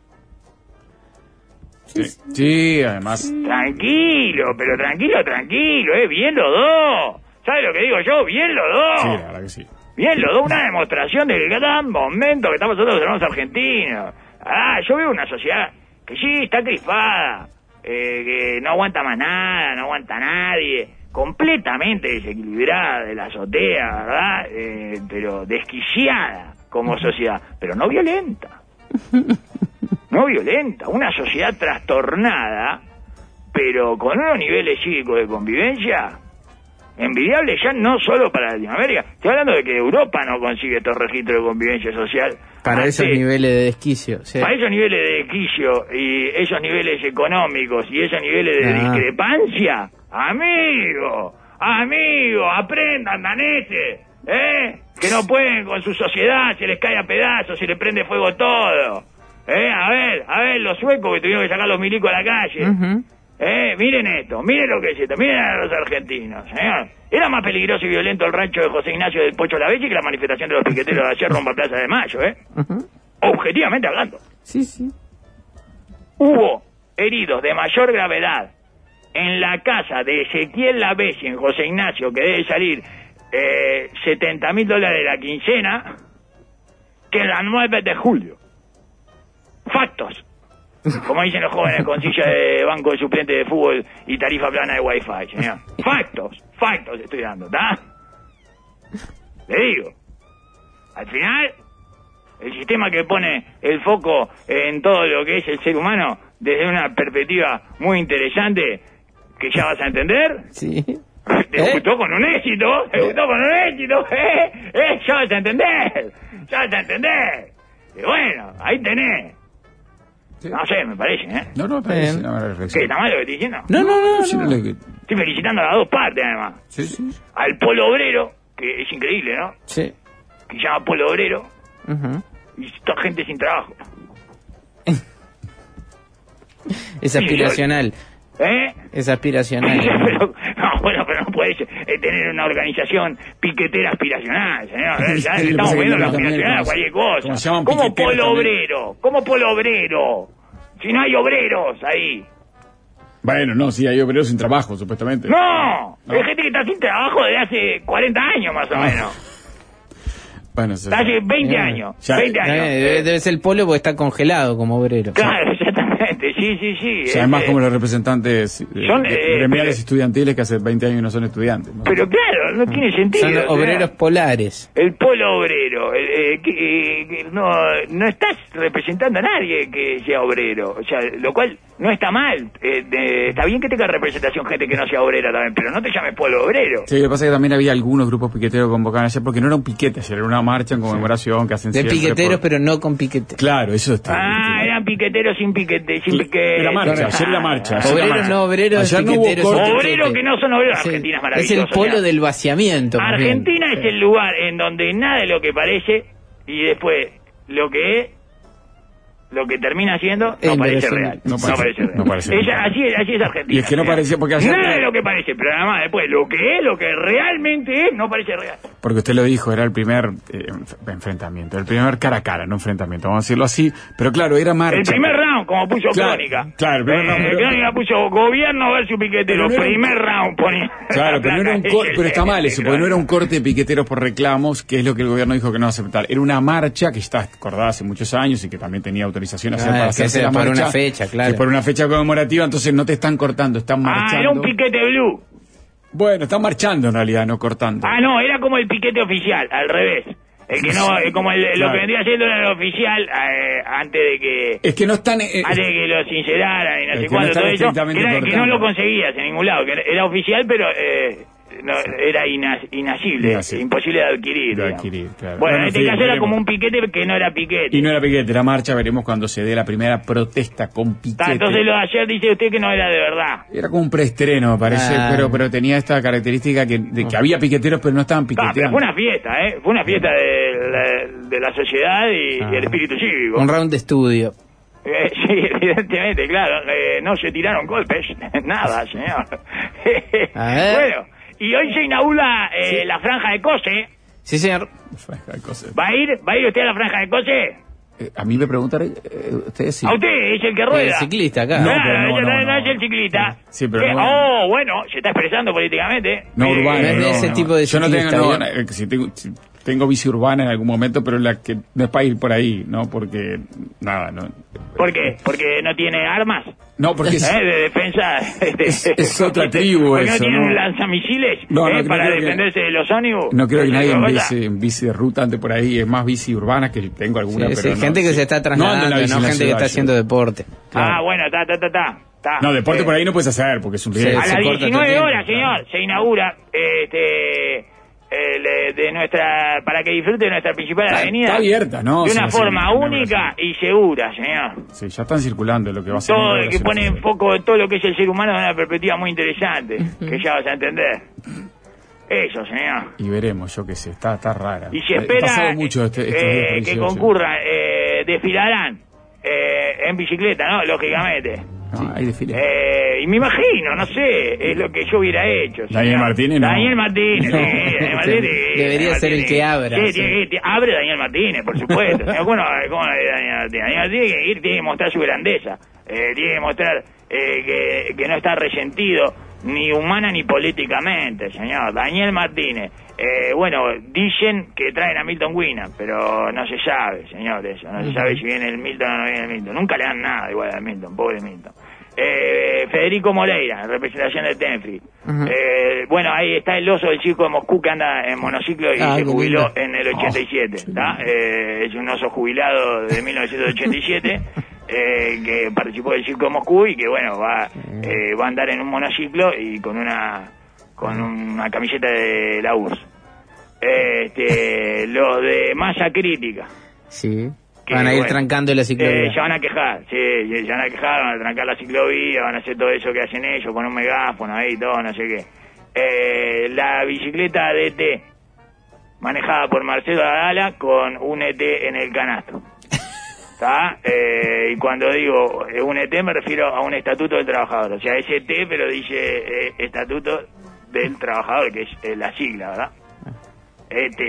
Sí, sí, además. Tranquilo, pero tranquilo, tranquilo, ¿eh? Bien los dos. ¿Sabes lo que digo yo? Bien los dos. Sí, la verdad que sí. Bien, lo da una demostración del gran momento que estamos nosotros los hermanos argentinos. Ah, yo veo una sociedad que sí, está crispada, eh, que no aguanta más nada, no aguanta a nadie, completamente desequilibrada de la azotea, ¿verdad? Eh, pero desquiciada como sociedad, pero no violenta. No violenta, una sociedad trastornada, pero con unos niveles cívicos de convivencia envidiable ya no solo para Latinoamérica. Estoy hablando de que Europa no consigue estos registros de convivencia social. Para Ante- esos niveles de desquicio. sí. Para esos niveles de quicio y esos niveles económicos y esos niveles de Ah. discrepancia, amigo, amigo, aprendan daneses, ¿eh? Que no pueden con su sociedad, se les cae a pedazos, se les prende fuego todo. ¿Eh? A ver, a ver, los suecos que tuvieron que sacar los milicos a la calle. Eh, miren esto, miren lo que es esto, miren a los argentinos, señor. Era más peligroso y violento el rancho de José Ignacio del Pocho Lavechi que la manifestación de los piqueteros de ayer rumbo a Plaza de Mayo, ¿eh? Objetivamente hablando. Sí, sí. Hubo heridos de mayor gravedad en la casa de Ezequiel Lavechi en José Ignacio, que debe salir eh, 70 mil dólares la quincena, que la 9 de julio. Factos. Como dicen los jóvenes con silla de banco de suplente de fútbol y tarifa plana de wifi, señor. Factos, factos estoy dando, ¿está? Le digo. Al final, el sistema que pone el foco en todo lo que es el ser humano desde una perspectiva muy interesante, que ya vas a entender, Sí. debutó con un éxito, debutó con un éxito, ¿eh? ¿eh? Ya vas a entender, ya vas a entender. Y bueno, ahí tenés. Sí. No sé, me parece, ¿eh? No, no, ¿Qué? ¿Está mal lo que estoy diciendo? No, no, no. No. no le- Estoy felicitando a las dos partes, además. sí, sí. Al polo obrero, que es increíble, ¿no? Sí. Que se llama polo obrero, Ujú. y toda gente sin trabajo. Es aspiracional. ¿Eh? Es aspiracional. Pero- no, bueno, pero no puedes eh, tener una organización piquetera aspiracional, señor. Eh, Ya estamos viendo la aspiracional a como- cualquier como cosa. se llaman ¿Cómo piqueteros polo también. obrero? ¿Cómo polo obrero? Si no hay obreros ahí. Bueno, no, sí, hay obreros sin trabajo, supuestamente. ¡No! No. Hay gente que está sin trabajo desde hace 40 años más o Ah. menos. Bueno, se- Hace 20 Eh, años. ya- 20 años. Debe, debe ser el polo porque está congelado como obrero. Claro, exactamente. Sí, sí, sí. O sea, además Eh, como los representantes eh, Son, eh, gremiales estudiantiles que hace 20 años no son estudiantes. ¿no? Pero claro, no tiene sentido. Son obreros polares. El polo obrero, eh, eh, que, eh, que no, no estás representando a nadie que sea obrero, o sea, lo cual no está mal. Eh, de- está bien que tenga representación gente que no sea obrera también, pero no te llames polo obrero. Sí, lo que pasa es que también había algunos grupos piqueteros convocados ayer porque no era un piquete ayer, era una marcha en conmemoración que hacen De piqueteros, por- pero no con piquete. Claro, eso está. Ah, eran piqueteros sin piquete, sin piquete. Era marcha, ayer era marcha. ayer era Obreros marcha. no obreros, Ayer no hubo piqueteros corte. sin Obreros que no son obreros, Es Argentina es Es maravilloso. el polo mira. del vaciamiento. Argentina es el lugar en donde nada es lo que parece y después lo que es, lo que termina siendo, no parece real. No No parece- parece, real. no parece Ella- así, es, así es Argentina. Y es que no parecía, porque Nada de lo que parece, pero además después lo que es, lo que realmente es, no parece real. Porque usted lo dijo, era el primer eh, enf- enfrentamiento, el primer cara a cara, no enfrentamiento, vamos a decirlo así. Pero claro, era marcha. El primer round, como puso Claro, Crónica. claro, el primer Eh, round, pero- Crónica puso gobierno versus piquetero. Pero era primer round ponía. Claro, la pero, no era un cor- pero está mal eso, porque no era un corte de piqueteros por reclamos, que es lo que el gobierno dijo que no va a aceptar. Era una marcha que está acordada hace muchos años y que también tenía autorización a hacer Ah, para que hacerse sea la por marcha. una fecha, claro. Que por una fecha conmemorativa, entonces no te están cortando, están Ah, marchando. era un piquete blue. Bueno, están marchando en realidad, no cortando. Ah, no, era como el piquete oficial, al revés. El que no, eh, como el- lo que vendría siendo era el oficial eh, antes de que Es que no están... eh, antes de que lo sinceraran y no sé que no todo eso, era- que no lo conseguías en ningún lado, que era- era oficial, pero eh, no, era ina- inasible, Inasible. imposible de adquirir. De digamos. adquirir, claro. Bueno, Bueno, en este sí, caso era veremos. como un piquete que no era piquete. Y no era piquete, era marcha, veremos cuando se dé la primera protesta con piquete. Ta, entonces lo de ayer dice usted que no era de verdad. Era como un preestreno, me parece, Ah. pero, pero tenía esta característica que, de que había piqueteros, pero no estaban Ah, pero piqueteando. fue una fiesta, ¿eh? Fue una fiesta de la, de la sociedad y, Ah. y el espíritu cívico. Un round de estudio. Eh, sí, evidentemente, claro. Eh, no se tiraron golpes, nada, señor. A ver. Bueno, y hoy se inaugura eh, la franja de Cose. Sí, señor. Cosa. ¿Va a ir? ¿Va a ir usted a la franja de Cose? Eh, a mí me preguntan, eh, ustedes sí. A usted es el que El rueda. ciclista acá. No, no, no, no, no. es el ciclista. Sí, pero no- Oh, bueno, se está expresando políticamente. No, Eh, urbana. no es de ese no. tipo de Yo no tengo, eh, si tengo, si tengo bici urbana en algún momento, pero la que no es para ir por ahí, ¿no? Porque, nada, no. ¿Por qué? ¿Porque no tiene armas? No, porque es, ¿Eh? De defensa. Es- es otra tribu ¿Porque eso, no tiene ¿no? un lanzamisiles No, no, eh, no para que- defenderse de los ónibus? no creo que ¿Esa nadie en bici, en bici de ruta ande por ahí, es más bici urbana que tengo alguna, Sí, pero sí, no, gente que sí. se está trasladando, la no, la gente que está yo. haciendo deporte. Ah, bueno, ta, ta, ta, ta. ta. No, deporte Eh, por ahí no puedes hacer, porque es un Sí, riesgo. A las corta todo el 19 tiempo, horas, señor, se inaugura este eh, de nuestra para que disfrute de nuestra principal Está- avenida. está abierta, ¿no? De una sí, forma sí, única y segura, señor. Sí, ya están circulando lo que va a ser. Todo que pone en foco todo lo que es el ser humano de una perspectiva muy interesante, que ya vas a entender. Eso, señor. Y veremos, yo qué sé, está, está rara. Y se espera mucho este, eh, que 18. concurran, eh, desfilarán eh, en bicicleta, ¿no? Lógicamente. No, hay desfile. Eh, y me imagino, no sé, es lo que yo hubiera hecho. Daniel. Martínez, no. Daniel Martínez, sí, Daniel Martínez. Debería Daniel ser el que abra, Sí, sí. tiene que- abre Daniel Martínez, por supuesto. Señor, ¿Cómo, no- cómo no es Daniel Martínez? Daniel Martínez tiene que ir, tiene que mostrar su grandeza. Eh, tiene que mostrar eh, que, que no está resentido ni humana ni políticamente, señor. Daniel Martínez. Eh, bueno, dicen que traen a Milton Winnan, pero no se sabe, señor, eso. No se sabe si viene el Milton o no viene el Milton. Nunca le dan nada igual a Milton, pobre Milton. Eh, Federico Moreira, en representación de. Ujú. Eh, bueno, ahí está el oso del circo de Moscú que anda en monociclo y Ah, se jubiló en el 87. ¿está? Eh, es un oso jubilado de 1987 eh, que participó del circo de Moscú y que, bueno, va, eh, va a andar en un monociclo y con una, con una camiseta de la URSS. Este, los de masa crítica. Sí. Que, Van a ir bueno, trancando la Eh, ciclovía. se van a quejar, sí, se van a quejar, van a trancar la ciclovía, van a hacer todo eso que hacen ellos con un megáfono ahí, todo, no sé qué. Eh, la bicicleta DT, manejada por Marcelo Adala con un ET en el canasto. ¿Está? Eh, y cuando digo eh, un ET me refiero a un estatuto del trabajador. O sea, es ET, pero dice eh, estatuto del trabajador, que es eh, la sigla, ¿verdad? ET.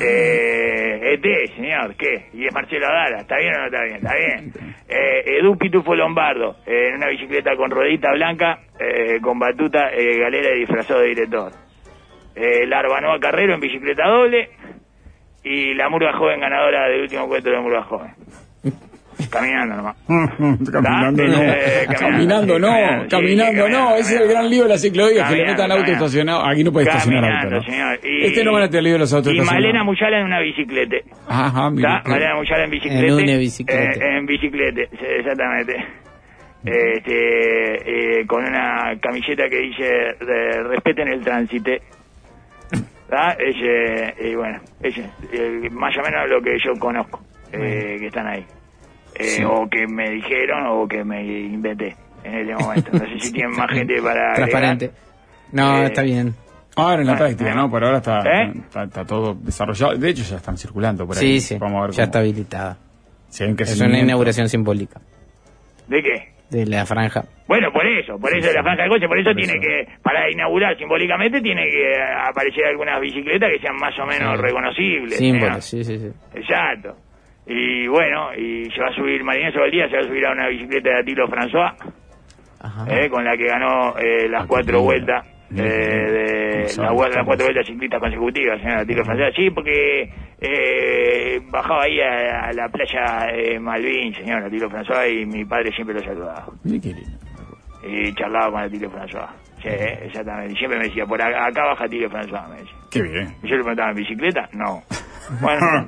Eh, ET, señor, ¿qué? Y es Marcelo Adala, ¿está bien o no está bien? Está bien. Edu Pitufo Lombardo, en una bicicleta con ruedita blanca, con batuta, galera y disfrazado de director. Larbanoa Carrero en bicicleta doble. y la murga joven ganadora del último encuentro de murga joven. Caminando nomás. caminando no. Eh, caminando no, caminando, sí, caminando sí, no. Ese es el gran lío de la ciclovía, que le metan auto estacionado. Aquí no puede estacionar auto. ¿no? señor. Y- Este no van a tener lío de los autos Y Malena. Muyala en una bicicleta. Ajá, mira. ¿Está? Malena Muyala en bicicleta. En una bicicleta. Eh, en bicicleta, exactamente. Este, eh, con una camiseta que dice de, respeten el tránsito. ¿Está? Ese, y bueno, ese, eh, más o menos lo que yo conozco, eh, que están ahí. Eh, Sí. O que me dijeron o que me inventé en este momento. No sé si tienen más gente para... agregar. Transparente. No, Eh, está bien. Ahora en la Ah, práctica, ah. ¿no? Por ahora está, ¿Eh? está, está todo desarrollado. De hecho, ya están circulando por ahí. Sí, sí. Vamos a ver Ya cómo- está habilitada. si Es una inauguración simbólica ¿De qué? de la franja. Bueno, por eso, por eso la franja de coche, por eso tiene que, para inaugurar simbólicamente, tiene que aparecer algunas bicicletas que sean más o menos Sí. reconocibles. Símbolos, ¿no? sí, sí, sí. Exacto. Y bueno, y se va a subir, Marinés día se va a subir a una bicicleta de Atilo François, Ajá. eh, con la que ganó eh, las Ah, cuatro vueltas, eh, de la, las cuatro vueltas ciclistas consecutivas, señor Atilo François. Sí, porque eh, bajaba ahí a, a la playa eh, Malvin, señor Atilo François, y mi padre siempre lo saludaba Mira qué lindo. y charlaba con el Tilio François. Sí, exactamente. Y siempre me decía, por acá, acá baja Tilio François, me decía. Qué bien. Y yo le preguntaba, ¿en bicicleta? No. Bueno,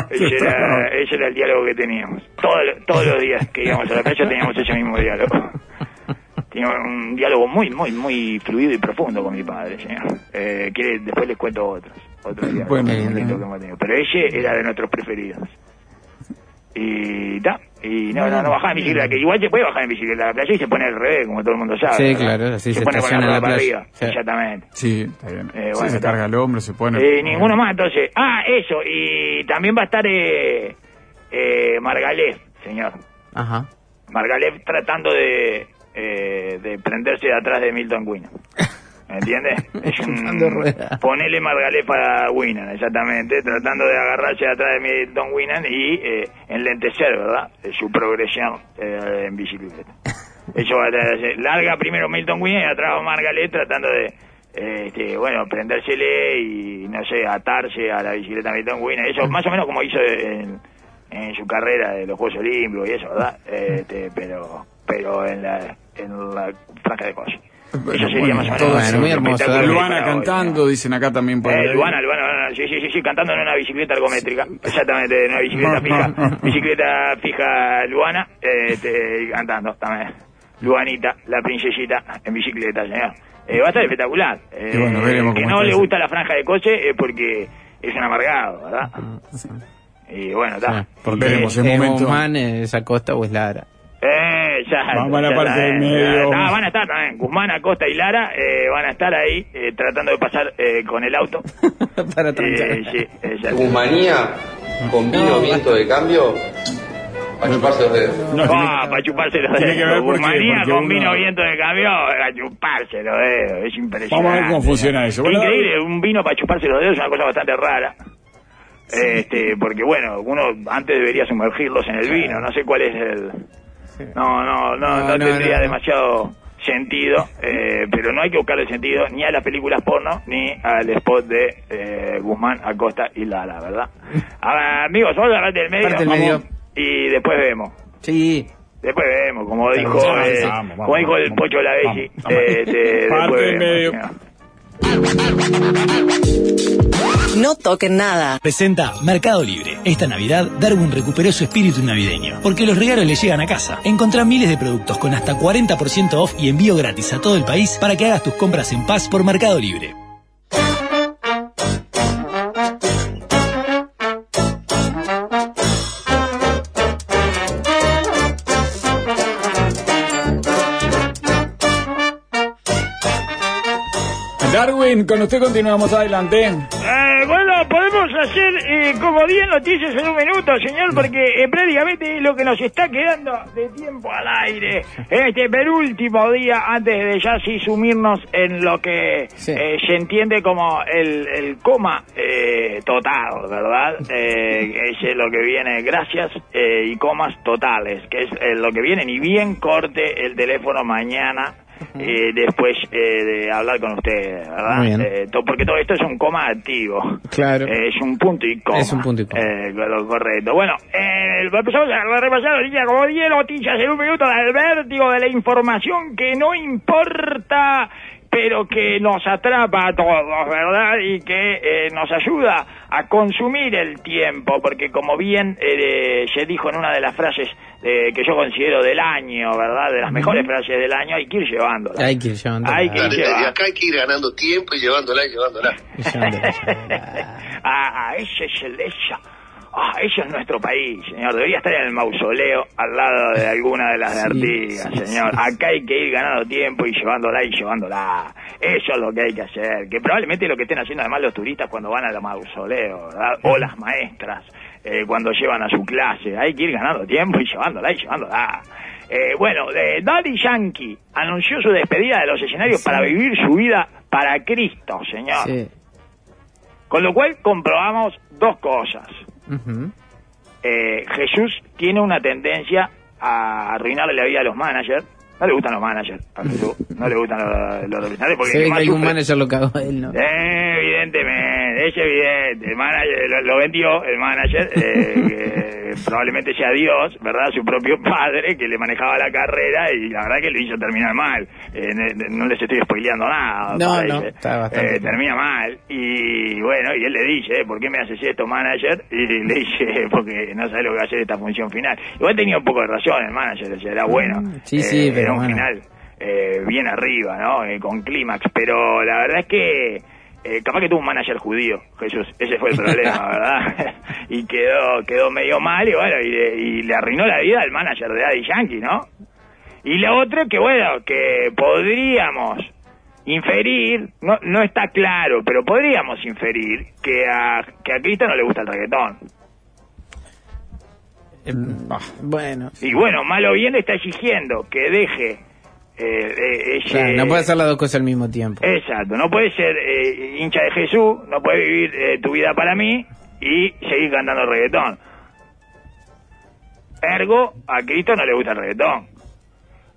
ese era, ese era el diálogo que teníamos. Todos, todos los días que íbamos a la playa teníamos ese mismo diálogo. Teníamos un diálogo muy, muy, muy fluido y profundo con mi padre, señor. Eh, quiere, después les cuento otros. Otros diálogos Bueno, muy bueno. lindos que hemos tenido. Pero ese era de nuestros preferidos. Y ta, y no, no, no bajaba en bicicleta, que igual se puede bajar en bicicleta a la playa y se pone al revés, como todo el mundo sabe. Sí, ¿verdad? claro, así se pone con la para playa. arriba, Sí. exactamente. Sí, está bien. Eh, Sí, se está. carga el hombro, se pone. Eh, ninguno más, entonces. Ah, eso, y también va a estar eh, eh, Margalef, señor. Ajá. Margalef tratando de, eh, de prenderse de atrás de Milton Winnan. ¿Me entiendes? Es un... Ponele Margalef a Winnan, exactamente, tratando de agarrarse atrás de Milton Winnan y eh, enlentecer, ¿verdad? Eh, Su progresión eh, en bicicleta. Eso va a tener- larga primero Milton Winnan y atrás va Margalef tratando de, eh, este, bueno, prendérsele y, no sé, atarse a la bicicleta Milton Winnan. Eso más o menos como hizo en, en su carrera de los Juegos Olímpicos y eso, ¿verdad? Este, pero pero en la, en la franja de coche. Eso sería Bueno, más o menos. muy hermoso. Luana para cantando, dicen acá también por Eh. Luana, Luana, Luana, sí, sí, sí, sí, cantando en una bicicleta ergométrica, exactamente, en una bicicleta fija, bicicleta fija Luana, este, y cantando también. Luanita, la princesita, en bicicleta, señor. Eh, va a estar espectacular. Eh, bueno, veremos que no le gusta la franja de coche es porque es un amargado, ¿verdad? Y bueno, está. Sí. Porque veremos en ¿Es momento. Guzmán, es Acosta o es Lara? Eh, ya, Vamos a la ya parte está, del eh. medio. Van a estar también. Guzmán, Acosta y Lara eh, van a estar ahí eh, tratando de pasar eh, con el auto. Para Eh, sí. Guzmanía con vino viento de cambio a chuparse los dedos. No, Ah, para chuparse los tiene que dedos. ver porque- Guzmanía porque con uno- vino viento de cambio, a chuparse los dedos. Es impresionante. Vamos a ver cómo funciona eso. Bueno, Increíble, un vino para chuparse los dedos es una cosa bastante rara. Este, porque bueno, uno antes debería sumergirlos en el vino, no sé cuál es el... No, no, no, no, tendría demasiado sentido, eh, pero no hay que buscarle sentido ni a las películas porno ni al spot de eh, Guzmán, Acosta y Lara, ¿verdad? Ah, amigos, vamos a hablar del medio, Parte del vamos, medio. y después vemos. Sí. Después vemos, como dijo, eh, vamos, vamos, como dijo el vamos, Pocho Lavesi, vamos, vamos. eh, este, Parte después del vemos, medio. No toquen nada. Presenta Mercado Libre. Esta Navidad, Darwin recuperó su espíritu navideño, porque los regalos le llegan a casa. Encontrá miles de productos con hasta 40% off y envío gratis a todo el país para que hagas tus compras en paz por Mercado Libre. Darwin, con usted continuamos adelante. Eh, bueno, podemos hacer eh, como 10 noticias en un minuto, señor, porque eh, prácticamente es lo que nos está quedando de tiempo al aire. Este penúltimo día, antes de ya sí sumirnos en lo que Sí. eh, se entiende como el, el coma eh, total, ¿verdad? Eh, ese es lo que viene, gracias, eh, y comas totales, que es lo que viene, ni bien corte el teléfono mañana eh, después eh, de hablar con ustedes, ¿verdad? Muy bien. Eh, to- porque todo esto es un coma activo. Claro. Eh, es un punto y coma. Es un punto y coma. Eh, lo correcto. Bueno, eh, empezamos a repasar ahorita como 10 noticias en un minuto del vértigo de la información que no importa, pero que nos atrapa a todos, ¿verdad? Y que eh, nos ayuda a consumir el tiempo, porque como bien eh, se dijo en una de las frases eh, que yo considero del año, ¿verdad? De las mejores frases del año, hay que ir llevándolas. Hay que ir llevando. Hay que ir y acá hay que ir ganando tiempo y llevándola y llevándola. ah, ah, ese es el ella. Ah, ese es nuestro país, señor. Debería estar en el mausoleo al lado de alguna de las de Artigas, sí, señor. Acá hay que ir ganando tiempo y llevándola y llevándola. Eso es lo que hay que hacer. Que probablemente es lo que estén haciendo además los turistas cuando van al mausoleo, ¿verdad? O las maestras eh, cuando llevan a su clase. Hay que ir ganando tiempo y llevándola y llevándola. Eh, bueno, eh, Daddy Yankee anunció su despedida de los escenarios para vivir su vida para Cristo, señor. Sí. Con lo cual comprobamos dos cosas. Eh, Jesús tiene una tendencia a arruinarle la vida a los managers. No le gustan los managers a Jesús. No le gustan los, los representantes porque Se ve que algún sufre- manager lo cagó a él, ¿no? Eh, evidentemente, es evidente. El manager lo, lo vendió, el manager, eh, que probablemente sea Dios, ¿verdad? Su propio padre que le manejaba la carrera y la verdad que lo hizo terminar mal. Eh, no, les estoy spoileando nada. No, no, está bastante Eh, termina mal. Y bueno, y él le dice, "Eh, ¿por qué me haces esto, manager? Y le dice, porque no sabe lo que va a hacer esta función final. Igual tenía un poco de razón el manager, o sea, era bueno. Mm, sí, sí, Eh, pero Era un bueno. final eh, bien arriba, ¿no? Eh, con clímax, pero la verdad es que eh, capaz que tuvo un manager judío, Jesús, ese fue el problema, ¿verdad? y quedó quedó medio mal y bueno, y le, y le arruinó la vida al manager de Daddy Yankee, ¿no? Y lo otro que bueno, que podríamos inferir, no, no está claro, pero podríamos inferir que a, que a Cristo no le gusta el reggaetón. Eh, Bueno. Y bueno, malo bien le está exigiendo que deje eh, eh. Claro, no puede hacer las dos cosas al mismo tiempo. Exacto, no puedes ser eh, hincha de Jesús, no puedes vivir eh, tu vida para mí y seguir cantando reggaetón. Ergo, a Cristo no le gusta el reggaetón.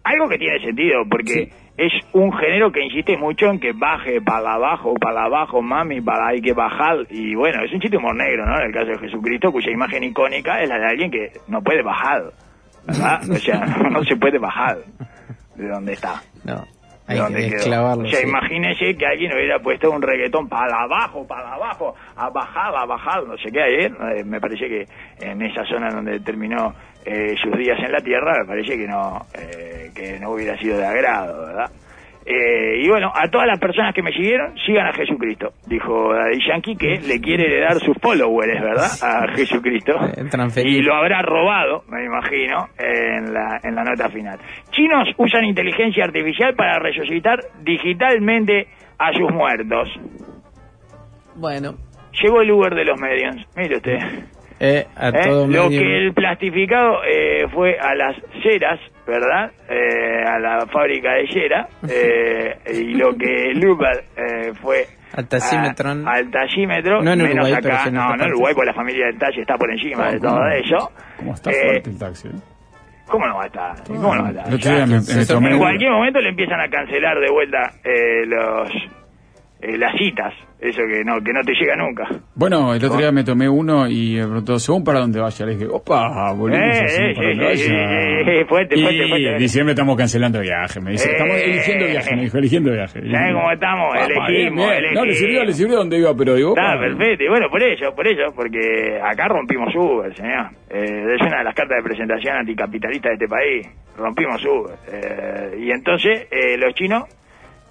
Algo que tiene sentido, porque es un género que insiste mucho en que baje para abajo, para abajo, mami, para hay que bajar. Y bueno, es un chiste humor negro, ¿no? En el caso de Jesucristo, cuya imagen icónica es la de alguien que no puede bajar, ¿verdad? O sea, no se puede bajar de donde está. No. ¿De Hay dónde que quedó? clavarlo. O sea, sí. imagínese que alguien hubiera puesto un reggaetón para abajo, para abajo, a bajar, a bajar, no sé qué ayer. eh, me parece que en esa zona donde terminó eh, sus días en la tierra, me parece que no, eh, que no hubiera sido de agrado, ¿verdad? Eh, y bueno, a todas las personas que me siguieron, sigan a Jesucristo, dijo Daddy Yankee, que le quiere heredar sus followers, ¿verdad? A Jesucristo. Y lo habrá robado, me imagino, en la, en la nota final. Chinos usan inteligencia artificial para resucitar digitalmente a sus muertos. Bueno. Llegó el Uber de los medios, mire usted. Eh, a ¿Eh? todo Lo medio- que el plastificado eh, fue a las ceras, ¿verdad? Eh, a la fábrica de cera. eh, y lo que eh, fue Al tachímetro. a- al. No en menos Uruguay, pero acá, no, no en partes. Uruguay, porque la familia del taxi está por encima de todo eso. ¿Cómo está Eh, fuerte el taxi? eh? ¿Cómo no va a estar? ¿Cómo no va a estar? En un- cualquier momento le empiezan a cancelar de vuelta eh, los eh, las citas, eso que no que no te llega nunca. Bueno, el otro día me tomé uno y me preguntó, según para dónde vaya, le dije, opa, volvimos Eh, eh, para dónde sí, vaya. fuerte, y fuerte, fuerte. diciembre estamos cancelando viaje, me dice, Eh, estamos eligiendo viaje, me dijo, eligiendo viaje. ¿Sabes cómo estamos? Elegimos, bien, bien. No, le sirvió, le sirvió donde iba, pero digo, Está perfecto, y bueno, por ello, por ello, porque acá rompimos Uber, señor. Eh, es una de las cartas de presentación anticapitalista de este país. Rompimos Uber. Eh, y entonces, eh, los chinos,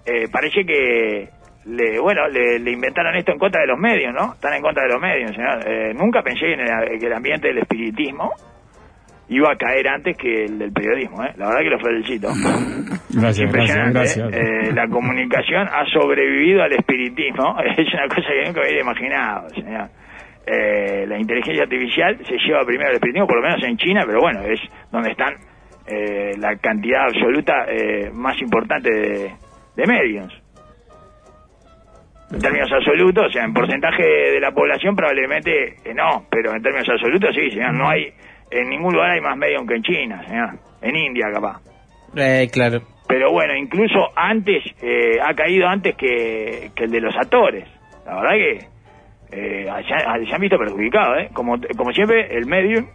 eh, parece que, le, bueno, le, le inventaron esto en contra de los medios, ¿no? Están en contra de los medios, señor. Eh, nunca pensé en el, que el ambiente del espiritismo iba a caer antes que el del periodismo, ¿eh? La verdad que lo felicito. Gracias, gracias, Impresionante, gracias. ¿eh? Eh, la comunicación ha sobrevivido al espiritismo. Es una cosa que nunca hubiera imaginado, señor. Eh, la inteligencia artificial se lleva primero al espiritismo, por lo menos en China, pero bueno, es donde están eh, la cantidad absoluta eh, más importante de, de medios. En términos absolutos, o sea, en porcentaje de la población probablemente eh, no, pero en términos absolutos sí, señor. No hay, en ningún lugar hay más medios que en China, señor. En India, capaz. Eh, claro. Pero bueno, incluso antes, eh, ha caído antes que, que el de los actores. La verdad que eh, se han visto perjudicados, ¿eh? Como, como siempre, el medium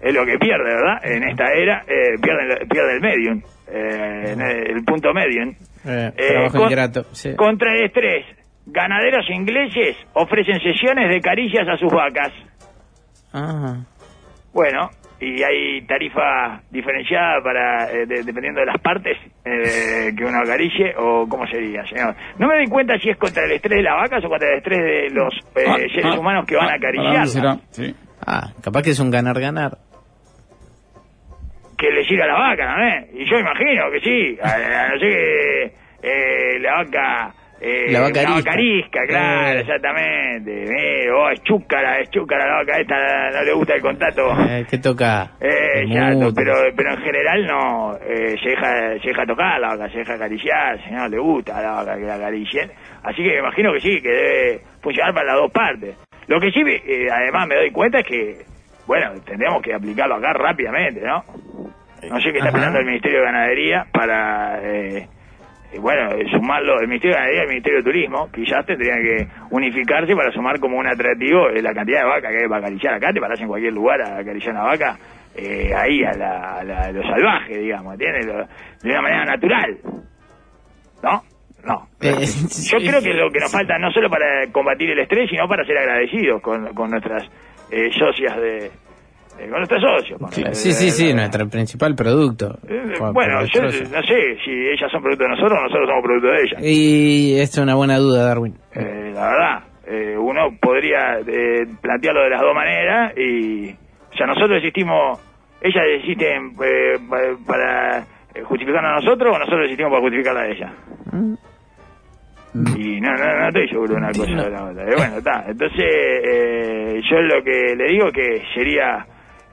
es lo que pierde, ¿verdad? En esta era, eh, pierde, pierde el medium, eh, el, punto medium. Eh, Eh, trabajo con- ingrato. Sí. Contra el estrés, ganaderos ingleses ofrecen sesiones de caricias a sus vacas. Ah. Bueno, y hay tarifa diferenciada para eh, de- dependiendo de las partes eh, que uno acaricie o cómo sería, señor. No me doy cuenta si es contra el estrés de las vacas o contra el estrés de los eh, Ah, seres ah, humanos que van a ah, acariciar. Sí. Ah, capaz que es un ganar-ganar. Que le siga a la vaca, ¿no? eh? Y yo imagino que sí. A, a no sé que eh, la vaca... eh, La vaca arisca. arisca, claro, Eh. exactamente. Eh, oh, es chúcara, es chúcara la vaca esta, no le gusta el contacto. Eh, ¿Qué toca? Eh, mute. pero, pero en general no, eh, se, deja, se deja tocar la vaca, se deja acariciar, señor, le gusta la vaca que la acaricien. Así que me imagino que sí, que debe funcionar para las dos partes. Lo que sí, eh, además me doy cuenta es que, bueno, tendríamos que aplicarlo acá rápidamente, ¿no? No sé qué está Ajá. el Ministerio de Ganadería para, eh, bueno, eh, sumarlo, el Ministerio de Ganadería y el Ministerio de Turismo, quizás tendrían que unificarse para sumar como un atractivo eh, la cantidad de vacas que hay para acariciar acá, te parás en cualquier lugar a acariciar una vaca, eh, ahí a, la, a, la- a lo salvaje, digamos, ¿entiendes? Lo- de una manera natural, ¿no? No. Eh, Yo creo que lo que nos falta no solo para combatir el estrés, sino para ser agradecidos con, con nuestras eh, socias de... eh, con nuestros socios. con- Sí, sí, sí, sí, eh, nuestro principal producto. eh, bueno, yo destrozo. no sé si ellas son producto de nosotros o nosotros somos producto de ellas. Y esto es una buena duda, Darwin. Eh, la verdad, eh, uno podría eh, plantearlo de las dos maneras y, o sea, nosotros existimos, ellas existen eh, pa- para eh, justificarnos a nosotros o nosotros existimos para justificarla a ella. Y no, no, no estoy seguro de una cosa o de la otra. Eh, bueno, está. Entonces, eh, yo lo que le digo que sería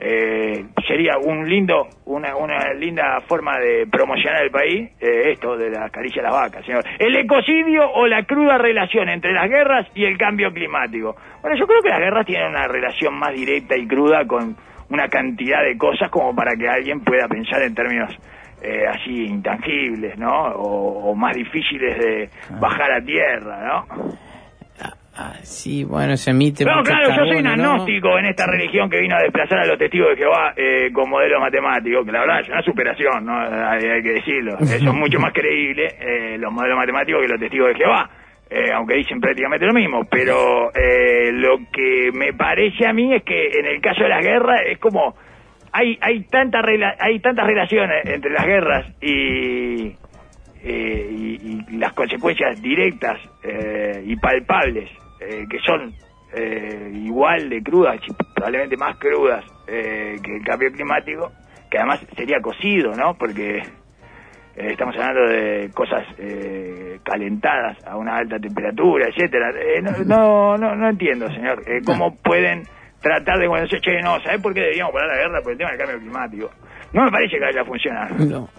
eh, sería un lindo una, una linda forma de promocionar el país eh, esto de la caricia a las vacas señor. El ecocidio o la cruda relación entre las guerras y el cambio climático. Bueno yo creo que las guerras tienen una relación más directa y cruda con una cantidad de cosas como para que alguien pueda pensar en términos eh, así intangibles no o, o más difíciles de bajar a tierra no Ah, sí, bueno, se emite no, claro, yo soy un agnóstico en esta religión que vino a desplazar a los testigos de Jehová eh, con modelos matemáticos, que la verdad es una superación, ¿no? Hay, hay que decirlo. Eh, son mucho más creíbles eh, los modelos matemáticos que los testigos de Jehová, eh, aunque dicen prácticamente lo mismo. Pero eh, lo que me parece a mí es que en el caso de las guerras es como hay hay tanta rela- hay tantas relaciones entre las guerras y eh, y, y las consecuencias directas eh, y palpables eh, que son eh, igual de crudas, y probablemente más crudas eh, que el cambio climático, que además sería cocido, ¿no? Porque estamos hablando de cosas calentadas a una alta temperatura, etcétera. Eh, no, no, no, no entiendo, señor, cómo pueden tratar de bueno, che, no, ¿sabes por qué deberíamos parar la guerra? Por el tema del cambio climático. No me parece que vaya a funcionar, No,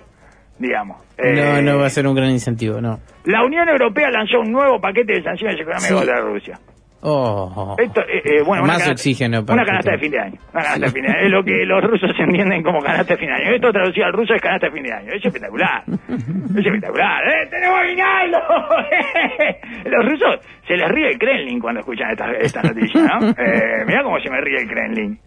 digamos. no, Eh, no va a ser un gran incentivo, no. la Unión Europea lanzó un nuevo paquete de sanciones económicas Sí. contra Rusia. Oh, Esto, eh, eh, bueno, Más canasta- oxígeno para Una canasta de fin de año. Una canasta de fin de año. Es lo que los rusos entienden como canasta de fin de año. Esto traducido al ruso es canasta de fin de año. Es espectacular. Es espectacular. ¡Eh, tenemos aguinaldo! los rusos se les ríe el Kremlin cuando escuchan esta, esta noticia, ¿no? Eh, mirá cómo se me ríe el Kremlin.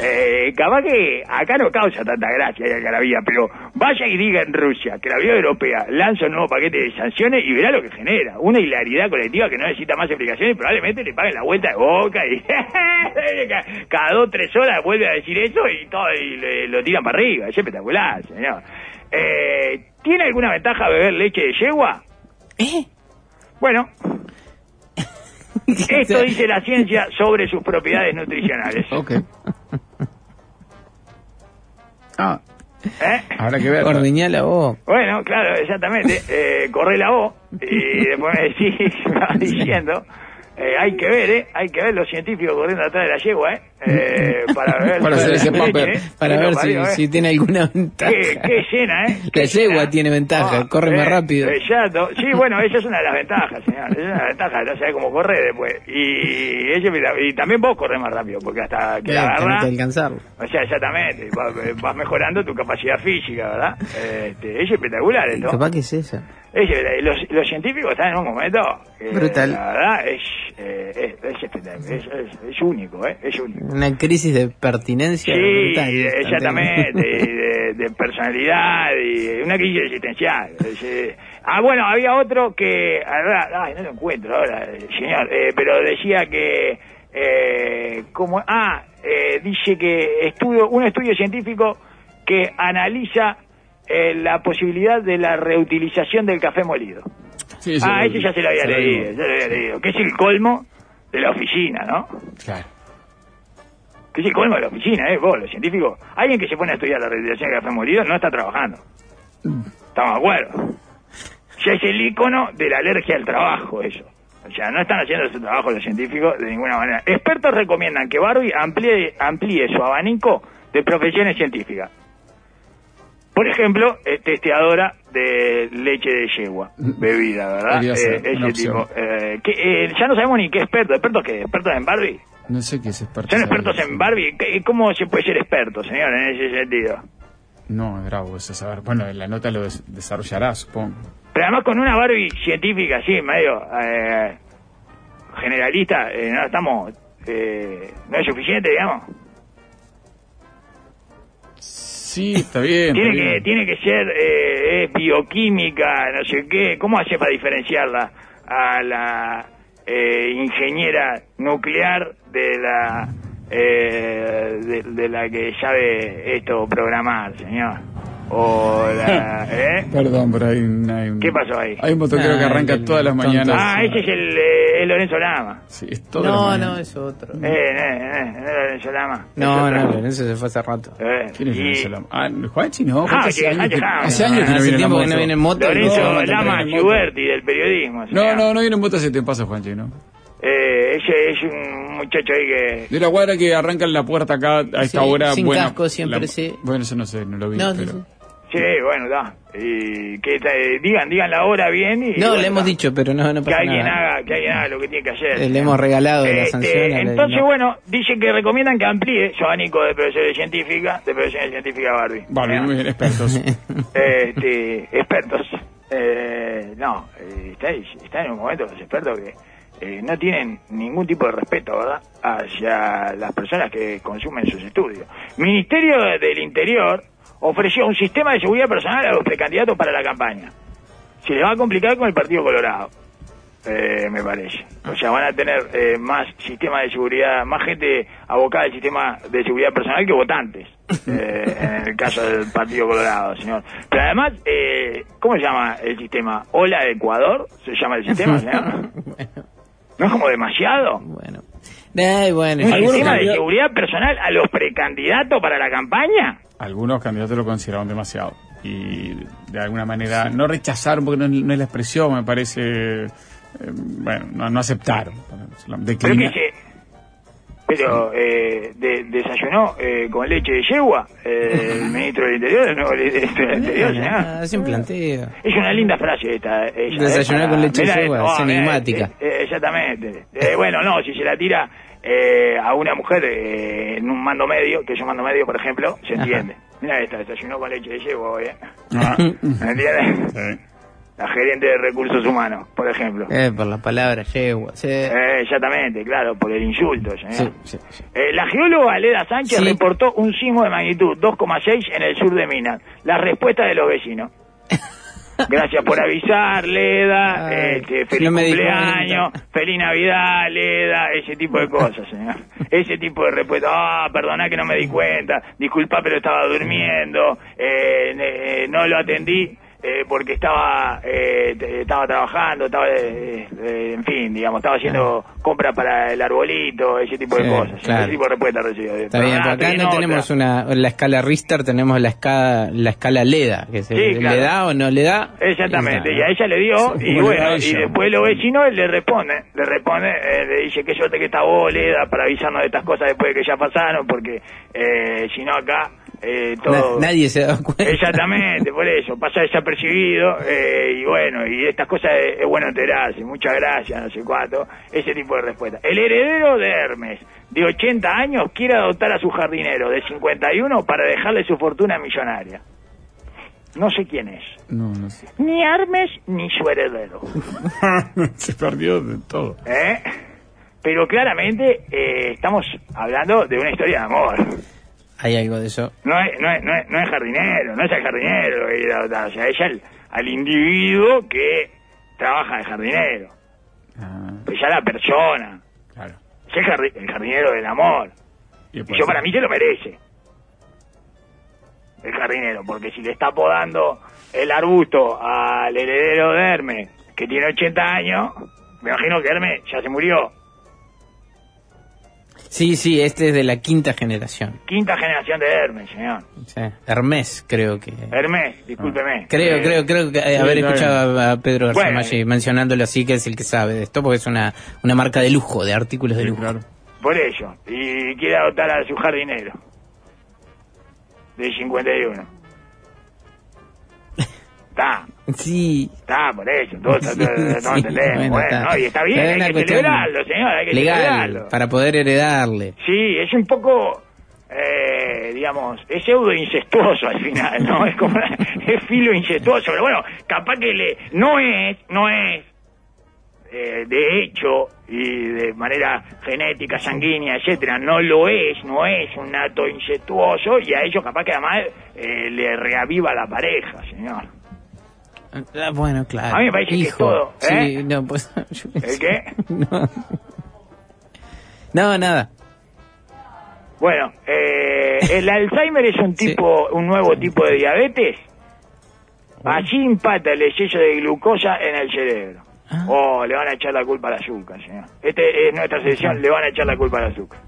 Eh, capaz que acá no causa tanta gracia algarabía, pero vaya y diga en Rusia que la Unión Europea lanza un nuevo paquete de sanciones y verá lo que genera. Una hilaridad colectiva que no necesita más explicaciones y probablemente le paguen la vuelta de boca y ca- cada dos tres horas vuelve a decir eso y todo y le- lo tiran para arriba. Es espectacular, señor. Eh, ¿Tiene alguna ventaja beber leche de yegua? ¿Eh? Bueno, esto dice la ciencia sobre sus propiedades nutricionales. Ok. Ah, ¿Eh? habrá que ver. Ordeñá la voz. Bueno, claro, exactamente. Eh, corre la voz y después me decís, me vas diciendo. Eh, hay que ver, ¿eh? Hay que ver los científicos corriendo atrás de la yegua, ¿eh? eh para ver, Para hacer ese leche, papel. ¿eh? Para ver si, ¿eh? si tiene alguna ventaja. Qué, qué escena, ¿eh? Qué La yegua tiene ventaja, corre más rápido. Exacto. Sí, bueno, esa es una de las ventajas, señor. Esa es una ventaja, no sabe cómo correr después. Y, ella, y también vos corres más rápido, porque hasta que Eh, la alcanzarlo. O sea, exactamente, vas, vas mejorando tu capacidad física, ¿verdad? Este, es espectacular esto. Capaz que es esa. Es, los, los científicos están en un momento que, Brutal. La verdad es, eh, es, es, es, único, ¿eh? Es único. Una crisis de pertinencia. Sí, brutal. exactamente, de, de personalidad y una crisis existencial. Eh, ah, bueno, había otro que, ay, no lo encuentro ahora, eh, señor, eh, pero decía que, eh, como, ah, eh, dice que estudio, un estudio científico que analiza eh, la posibilidad de la reutilización del café molido. Sí, sí, ah, ese ya se lo había se leído, digo. ya lo había leído, que es el colmo de la oficina, ¿no? Claro. que es el colmo de la oficina, ¿eh? Vos, los científicos. Alguien que se pone a estudiar la reutilización de café molido no está trabajando. Estamos de acuerdo. Ya es el icono de la alergia al trabajo, eso. O sea, no están haciendo su trabajo los científicos de ninguna manera. Expertos recomiendan que Barbie amplíe, amplíe su abanico de profesiones científicas. Por ejemplo, eh, testeadora de leche de yegua, bebida, ¿verdad? Ser Eh, ese tipo. Eh, que, eh, ya no sabemos ni qué experto. ¿Expertos qué? ¿Expertos en Barbie? No sé qué es experto. ¿Son expertos en Barbie? ¿Qué- ¿Cómo se puede ser experto, señor, en ese sentido? No, es bravo eso saber. Bueno, la nota lo des- desarrollará, supongo. Pero además con una Barbie científica así, medio eh, generalista, eh, no estamos... eh, no es suficiente, digamos. Sí, está bien. Tiene está que, bien. tiene que ser eh, es bioquímica, no sé qué. ¿Cómo hace para diferenciarla a la eh, ingeniera nuclear de la eh, de, de la que sabe esto programar, señor? O la, ¿eh? Perdón, pero hay un, hay un- ¿Qué pasó ahí? Hay un motoquero Ah, que arranca el todas las mañanas. Ah, ese es el eh, es Lorenzo Lama. Sí, es todas No, no, es otro. Eh, eh, eh, no es Lorenzo Lama. No, Es no. Lorenzo se fue hace rato. Eh, ¿Quién es y- Lorenzo Lama? Ah, Juanchi no. Ah, Juanchi hace que- años ah, que, que- ah, hace años que no hace viene en tiempo que no moto. viene en moto. Lorenzo No, no, Lama no, no, Giuberti del periodismo. No, no, no viene en moto hace te pasa, Juanchi, ¿no? Eh, ese es un muchacho ahí que... De la cuadra que arranca en la puerta acá a esta Sí, hora. sin bueno, casco siempre, la- sí. Bueno, eso no sé, no lo vi. No, pero... sí, sí. Sí, bueno, da. Y que eh, digan, digan la hora bien y... No, bueno, le hemos da. dicho, pero no, no Que pasa alguien nada. haga, que alguien haga lo que tiene que hacer. Eh, Le hemos regalado la Este, sanción. a la- entonces, no. bueno, dice que recomiendan que amplíe su abanico de profesores científicas, de profesiones científicas Barbie. ¿Eh? muy bien, expertos. este, expertos. Eh, no, eh, está, está en un momento los expertos que eh, no tienen ningún tipo de respeto, ¿verdad?, hacia las personas que consumen sus estudios. Ministerio del Interior ofreció un sistema de seguridad personal a los precandidatos para la campaña. Se les va a complicar con el Partido Colorado, eh, me parece. O sea, van a tener eh, más sistema de seguridad, más gente abocada al sistema de seguridad personal que votantes, eh, en el caso del Partido Colorado, señor. Pero además, eh, ¿cómo se llama el sistema? ¿Hola Ecuador? ¿Se llama el sistema, señor? ¿No es como demasiado? Bueno. Ay, bueno. ¿Un sistema de seguridad personal a los precandidatos para la campaña? Algunos candidatos lo consideraron demasiado. Y de alguna manera, no rechazaron, porque no, es- no es la expresión, me parece. eh, bueno, no, no aceptaron. Pero Declina- que se... Pero eh, de- desayunó eh, con leche de yegua eh, el ministro del Interior, el nuevo ministro del Interior, señor. Ah, sin planteo. Es una linda frase esta. ella, Desayunar ¿eh? con leche de yegua, es ah, enigmática. eh, eh, exactamente. Eh, bueno, no, si se la tira eh, a una mujer eh, en un mando medio, que es un mando medio, por ejemplo, se entiende. Mira esta, desayunó con leche de yegua hoy, ¿eh? Ah, ¿Me entiendes? sí. La gerente de recursos humanos, por ejemplo. Eh, por la palabra yegua. Sí. Eh, exactamente, claro, por el insulto, señor. Sí, sí, sí. Eh, la geóloga Leda Sánchez Sí. reportó un sismo de magnitud 2,6 en el sur de Minas. La respuesta de los vecinos. Gracias por avisar, Leda. Ay, este, feliz no cumpleaños, feliz Navidad, Leda, ese tipo de cosas, señor. Ese tipo de respuesta. Ah, perdona que no me di cuenta. Disculpa, pero estaba durmiendo. Eh, eh, no lo atendí. Eh, porque estaba eh, te- estaba trabajando, estaba, eh, eh, en fin, digamos, estaba haciendo compras para el arbolito, ese tipo de Sí, cosas. claro. Ese tipo de respuesta recibió. Está bien, acá no tenemos una, la escala Richter, tenemos la escala, la escala LEDA, que se, Sí, claro. le da o no le da. Exactamente, Y y a ella le dio, Sí, y bueno, y después los vecinos le responde, le responde, eh, le dice que suerte que está vos, Leda, para avisarnos de estas cosas después de que ya pasaron, porque eh, si no acá eh, na- todo... nadie se da cuenta. Exactamente, por eso, pasa desapercibido eh, y bueno, y estas cosas es, es bueno enterarse, muchas gracias, no sé cuánto, ese tipo de respuesta. El heredero de Hermes, de 80 años, quiere adoptar a su jardinero de 51 para dejarle su fortuna millonaria. No sé quién es, No, no sé. ni Hermes ni su heredero, Se perdió de todo. ¿eh? Pero claramente eh, estamos hablando de una historia de amor. Hay algo de eso. No es, no, es, no, es, no es jardinero, no es el jardinero lo que quiere adoptar, o sea, ella al, al individuo que trabaja de jardinero, Ah, ella la persona, claro. es el, jardi- el jardinero del amor, Y yo para mí se lo merece, el jardinero, porque si le está podando el arbusto al heredero de Hermes, que tiene 80 años, me imagino que Hermes ya se murió, Sí, sí, este es de la quinta generación. quinta generación de Hermes, señor. Sí. Hermes, creo que. Hermes, discúlpeme. Creo, Eh, creo, creo que eh, sí, haber escuchado a, a Pedro García Bueno, Maggi mencionándolo así, que es el que sabe de esto, porque es una, una marca de lujo, de artículos de Sí, lujo. claro. Por eso. Y quiere adoptar a su jardinero. De 51. Está, Sí. está, por eso. Todos, todos, todos Sí, bueno, Bueno, está. ¿no? y está bien, hay que celebrarlo, señor, hay que Legal, celebrarlo. para poder heredarle. Sí, es un poco, eh, digamos, es pseudo incestuoso al final, ¿no? Es como, es filo incestuoso, pero bueno, capaz que le, no es, no es, eh, de hecho y de manera genética, sanguínea, etcétera, no lo es, no es un acto incestuoso y a ellos capaz que además eh, le reaviva la pareja, señor. Ah, bueno, claro. A mí me parece que es Hijo. todo, ¿eh? Sí, no, pues. yo ¿El qué? No. No, nada. Bueno, eh, el Alzheimer es un Sí. tipo, un nuevo tipo de diabetes. Allí impacta el exceso de glucosa en el cerebro. Ah. Oh, le van a echar la culpa al azúcar, señor. Este es nuestra sección, le van a echar la culpa al azúcar.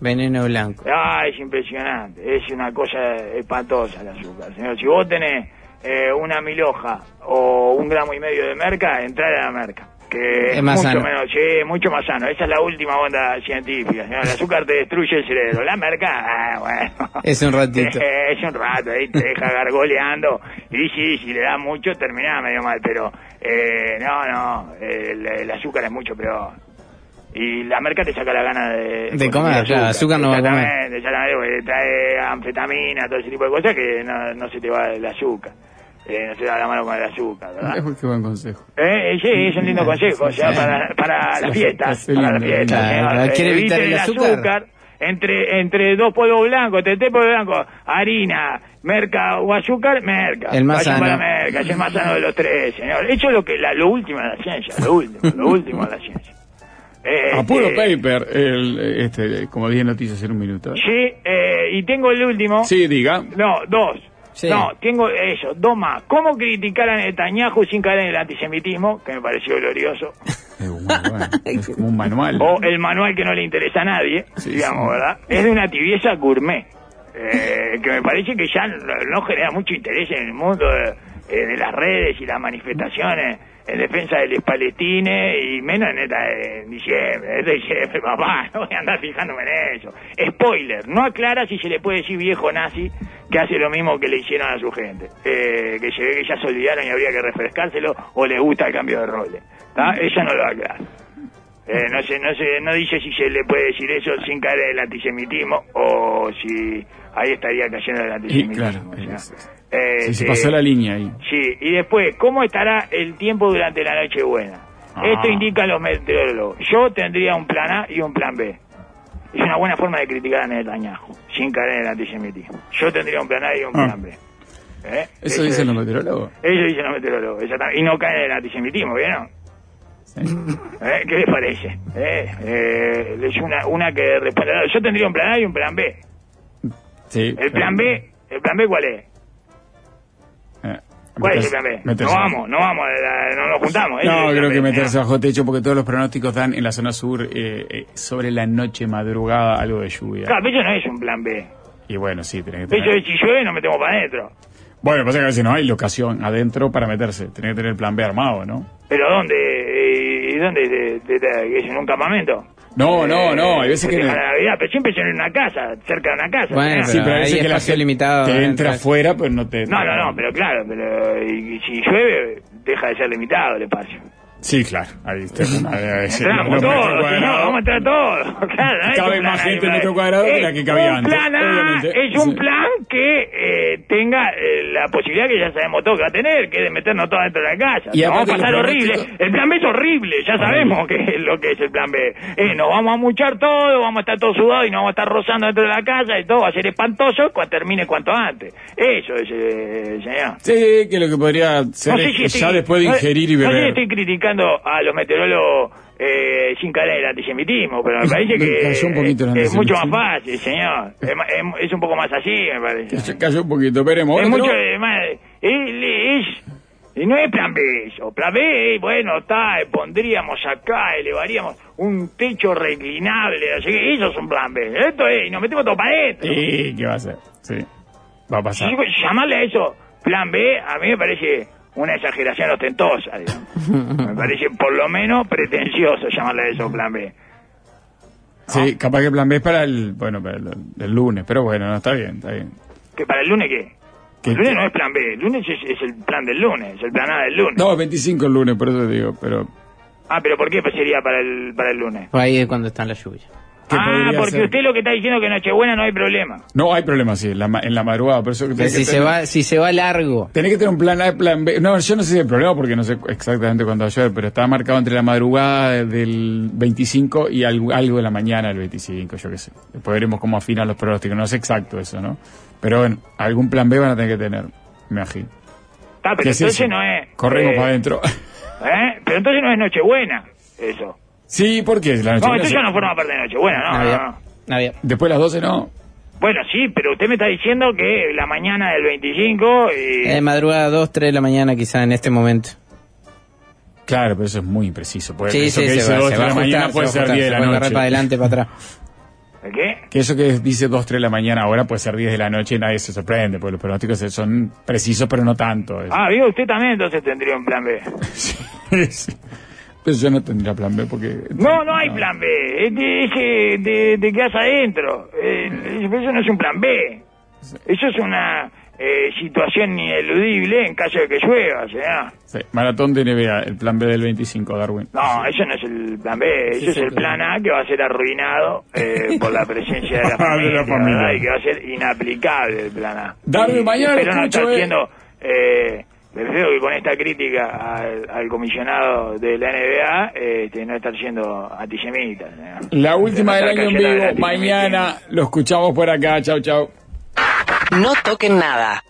Veneno blanco. Ah, es impresionante, es una cosa espantosa el azúcar, señor. Si vos tenés eh, una miloja o un gramo y medio de merca, entrar a la merca. Que Es es más mucho sano. menos, sí, mucho más sano. Esa es la última onda científica. El azúcar te destruye el cerebro. La merca, ah, bueno. Es un ratito. Es un rato, ahí te deja gargoleando. Y sí, si le da mucho, termina medio mal, pero eh, no, no, el, el azúcar es mucho peor. Y la merca te saca la gana de, De comer, claro, azúcar no va a comer. Exactamente, trae anfetamina, todo ese tipo de cosas que no, no se te va el azúcar. Eh, no se da la mano con el azúcar, ¿verdad? Qué buen consejo. Eh, sí, es un lindo consejo, o sea, para, para las fiestas, para las fiestas, ¿quiere Eh, evitar el azúcar? entre, entre dos polvos blancos, entre tres polvos blancos, harina, merca o azúcar, merca. El más Vayan sano. para merca, es el más sano de los tres, señor. Eso es lo que, la, lo último de la ciencia, lo último, lo último de la ciencia. Eh, A puro este, paper, el, este, como 10 noticias en un minuto. Sí, eh, y tengo el último. Sí, diga. No, dos. Sí. No, tengo eso, dos más. ¿Cómo criticar a Netanyahu sin caer en el antisemitismo? Que me pareció glorioso. Es muy bueno. Es como un manual. O el manual que no le interesa a nadie, Sí, digamos, sí. ¿verdad? Es de una tibieza gourmet. eh, que me parece que ya no, no genera mucho interés en el mundo de, eh, de las redes y las manifestaciones en defensa de los palestines y menos en, esta, en diciembre, este diciembre, papá, no voy a andar fijándome en eso. Spoiler, no aclara si se le puede decir viejo nazi que hace lo mismo que le hicieron a su gente, eh, que se ve que ya se olvidaron y habría que refrescárselo o le gusta el cambio de roles. ¿tá? Ella no lo aclara. Eh, no sé, no sé, no dice si se le puede decir eso sin caer en el antisemitismo o si ahí estaría cayendo en el Y antisemitismo. claro, o sea. Eh, sí, se pasó la línea ahí. Sí, y después, ¿cómo estará el tiempo durante la noche buena? Ah. Esto indican los meteorólogos. Yo tendría un plan A y un plan B. Es una buena forma de criticar a Netanyahu, sin caer en el antisemitismo. Yo tendría un plan A y un Ah. plan B. ¿Eh? Eso dicen los meteorólogos. Ellos dicen los meteorólogos. Y no caen en el antisemitismo, ¿vieron? ¿Eh? ¿Qué les parece? ¿Eh? Eh, es una, una que responde. Yo tendría un plan A y un plan B. Sí. El plan B, ¿el plan B cuál es? Eh, ¿Cuál es el Meterse- plan B? No vamos, no vamos, eh, no nos juntamos. No, creo que meterse bajo techo porque todos los pronósticos dan en la zona sur eh, eh, sobre la noche, madrugada, algo de lluvia. Claro, pero eso no es un plan B. Y bueno, sí, tenés que tener... es si llueve nos metemos para adentro. Bueno, pasa que a veces no hay locación adentro para meterse. Tenés que tener el plan B armado, ¿no? ¿Pero dónde? Eh, ¿Y dónde? De- de- de- ¿Es en un campamento? No, no, no, hay veces que... Festejar la Navidad, pero siempre son en una casa, cerca de una casa. Bueno. Sí, pero hay Hay veces que la gente limitado te entra afuera, pero no te... No, no, no, pero claro, pero y, y si llueve, deja de ser limitado el espacio. Sí, claro, ahí está. Entramos todos, vamos a entrar todos. Claro, Cabe más gente en metro cuadrado que la que cabía antes, plan A, obviamente. es un plan que eh, tenga eh, la posibilidad que ya sabemos todo que va a tener, que es de meternos todos dentro de la casa. Y Nos vamos a pasar horrible. El plan B es horrible, ya sabemos que es lo que es el plan B. Eh, nos vamos a muchar todo, vamos a estar todos sudados y nos vamos a estar rozando dentro de la casa y todo va a ser espantoso cuando termine cuanto antes. Eso es, eh, señor. Sí, que lo que podría ser No ya después de no- ingerir y No sé si beber. estoy criticando a los meteorólogos eh, sin caer el antisemitismo, pero me parece Me que un poquito es mucho más fácil, señor. Es, es- es un poco más así, me parece. Se cayó un poquito, veremos. Es mucho más... y no es plan B eso. Plan B, eh, bueno, está, pondríamos acá, elevaríamos un techo reclinable, así que eso es un plan B. Esto es, y nos metemos todo para adentro. Sí, ¿qué va a hacer? Sí, va a pasar. Si llamarle a eso plan B, a mí me parece una exageración ostentosa. digamos. me parece por lo menos pretencioso llamarle a eso plan B. Sí, capaz que el plan B es para el, bueno, para el, el lunes, pero bueno, no, está bien, está bien. ¿Que para el lunes qué? ¿Qué- El lunes no es plan B, el lunes es, es el plan del lunes, es el plan A del lunes. No, 25 el lunes, por eso digo, pero... Ah, pero ¿por qué sería para el, para el lunes? Por ahí es cuando está la lluvia. ¿Qué Ah, podría porque ser? usted lo que está diciendo es que Nochebuena no hay problema. No hay problema, sí, en la, en la madrugada, por eso que Pero tenés si que se tener- va, si se va largo. Tenés que tener un plan A plan B. No, yo no sé si hay problema porque no sé exactamente cuándo va a llover, pero está marcado entre la madrugada del 25 y algo, algo de la mañana del 25, yo qué sé. Después veremos cómo afinan los pronósticos. No es exacto eso, ¿no? Pero bueno, algún plan B van a tener que tener, me imagino. Está, pero ¿Qué es entonces no es... Corremos eh, para adentro. ¿eh? Pero entonces no es Nochebuena, eso. Sí, ¿por qué? La noche No, eso ya no forma parte de Nochebuena, no, no, Navidad. no. Navidad. Después de las 12 no. Bueno, sí, pero usted me está diciendo que la mañana del 25 y... Eh, madrugada 2, 3 de la mañana quizá en este momento. Claro, pero eso es muy impreciso. Puede, Sí, eso sí, que se dice va, 2 se 3 va de la mañana ajustar, puede ser 10 de la noche. para adelante, para atrás. ¿Qué? Que eso que dice 2, 3 de la mañana ahora puede ser 10 de la noche y nadie se sorprende, porque los pronósticos son precisos, pero no tanto. Ah, digo, usted también entonces tendría un plan B. Sí. Pero yo no tendría plan B porque... No, no hay plan B. Es de, ese de, de casa adentro. Eh, eso no es un plan B. Eso es una eh, situación ineludible en caso de que llueva, señor. Sí, Maratón de NBA, el plan B del 25, Darwin. No, eso no es el plan B, eso es sí, el sí. plan A que va a ser arruinado eh, por la presencia de la De familia, la familia. ¿verdad? y que va a ser inaplicable el plan A. Darwin, mañana espero lo no escucho, estar eh. siendo, eh, prefiero que con esta crítica al, al comisionado de la NBA este, no estar siendo antisemita. señor. La última del año en vivo, mañana lo escuchamos por acá. Chau, chau. No toquen nada.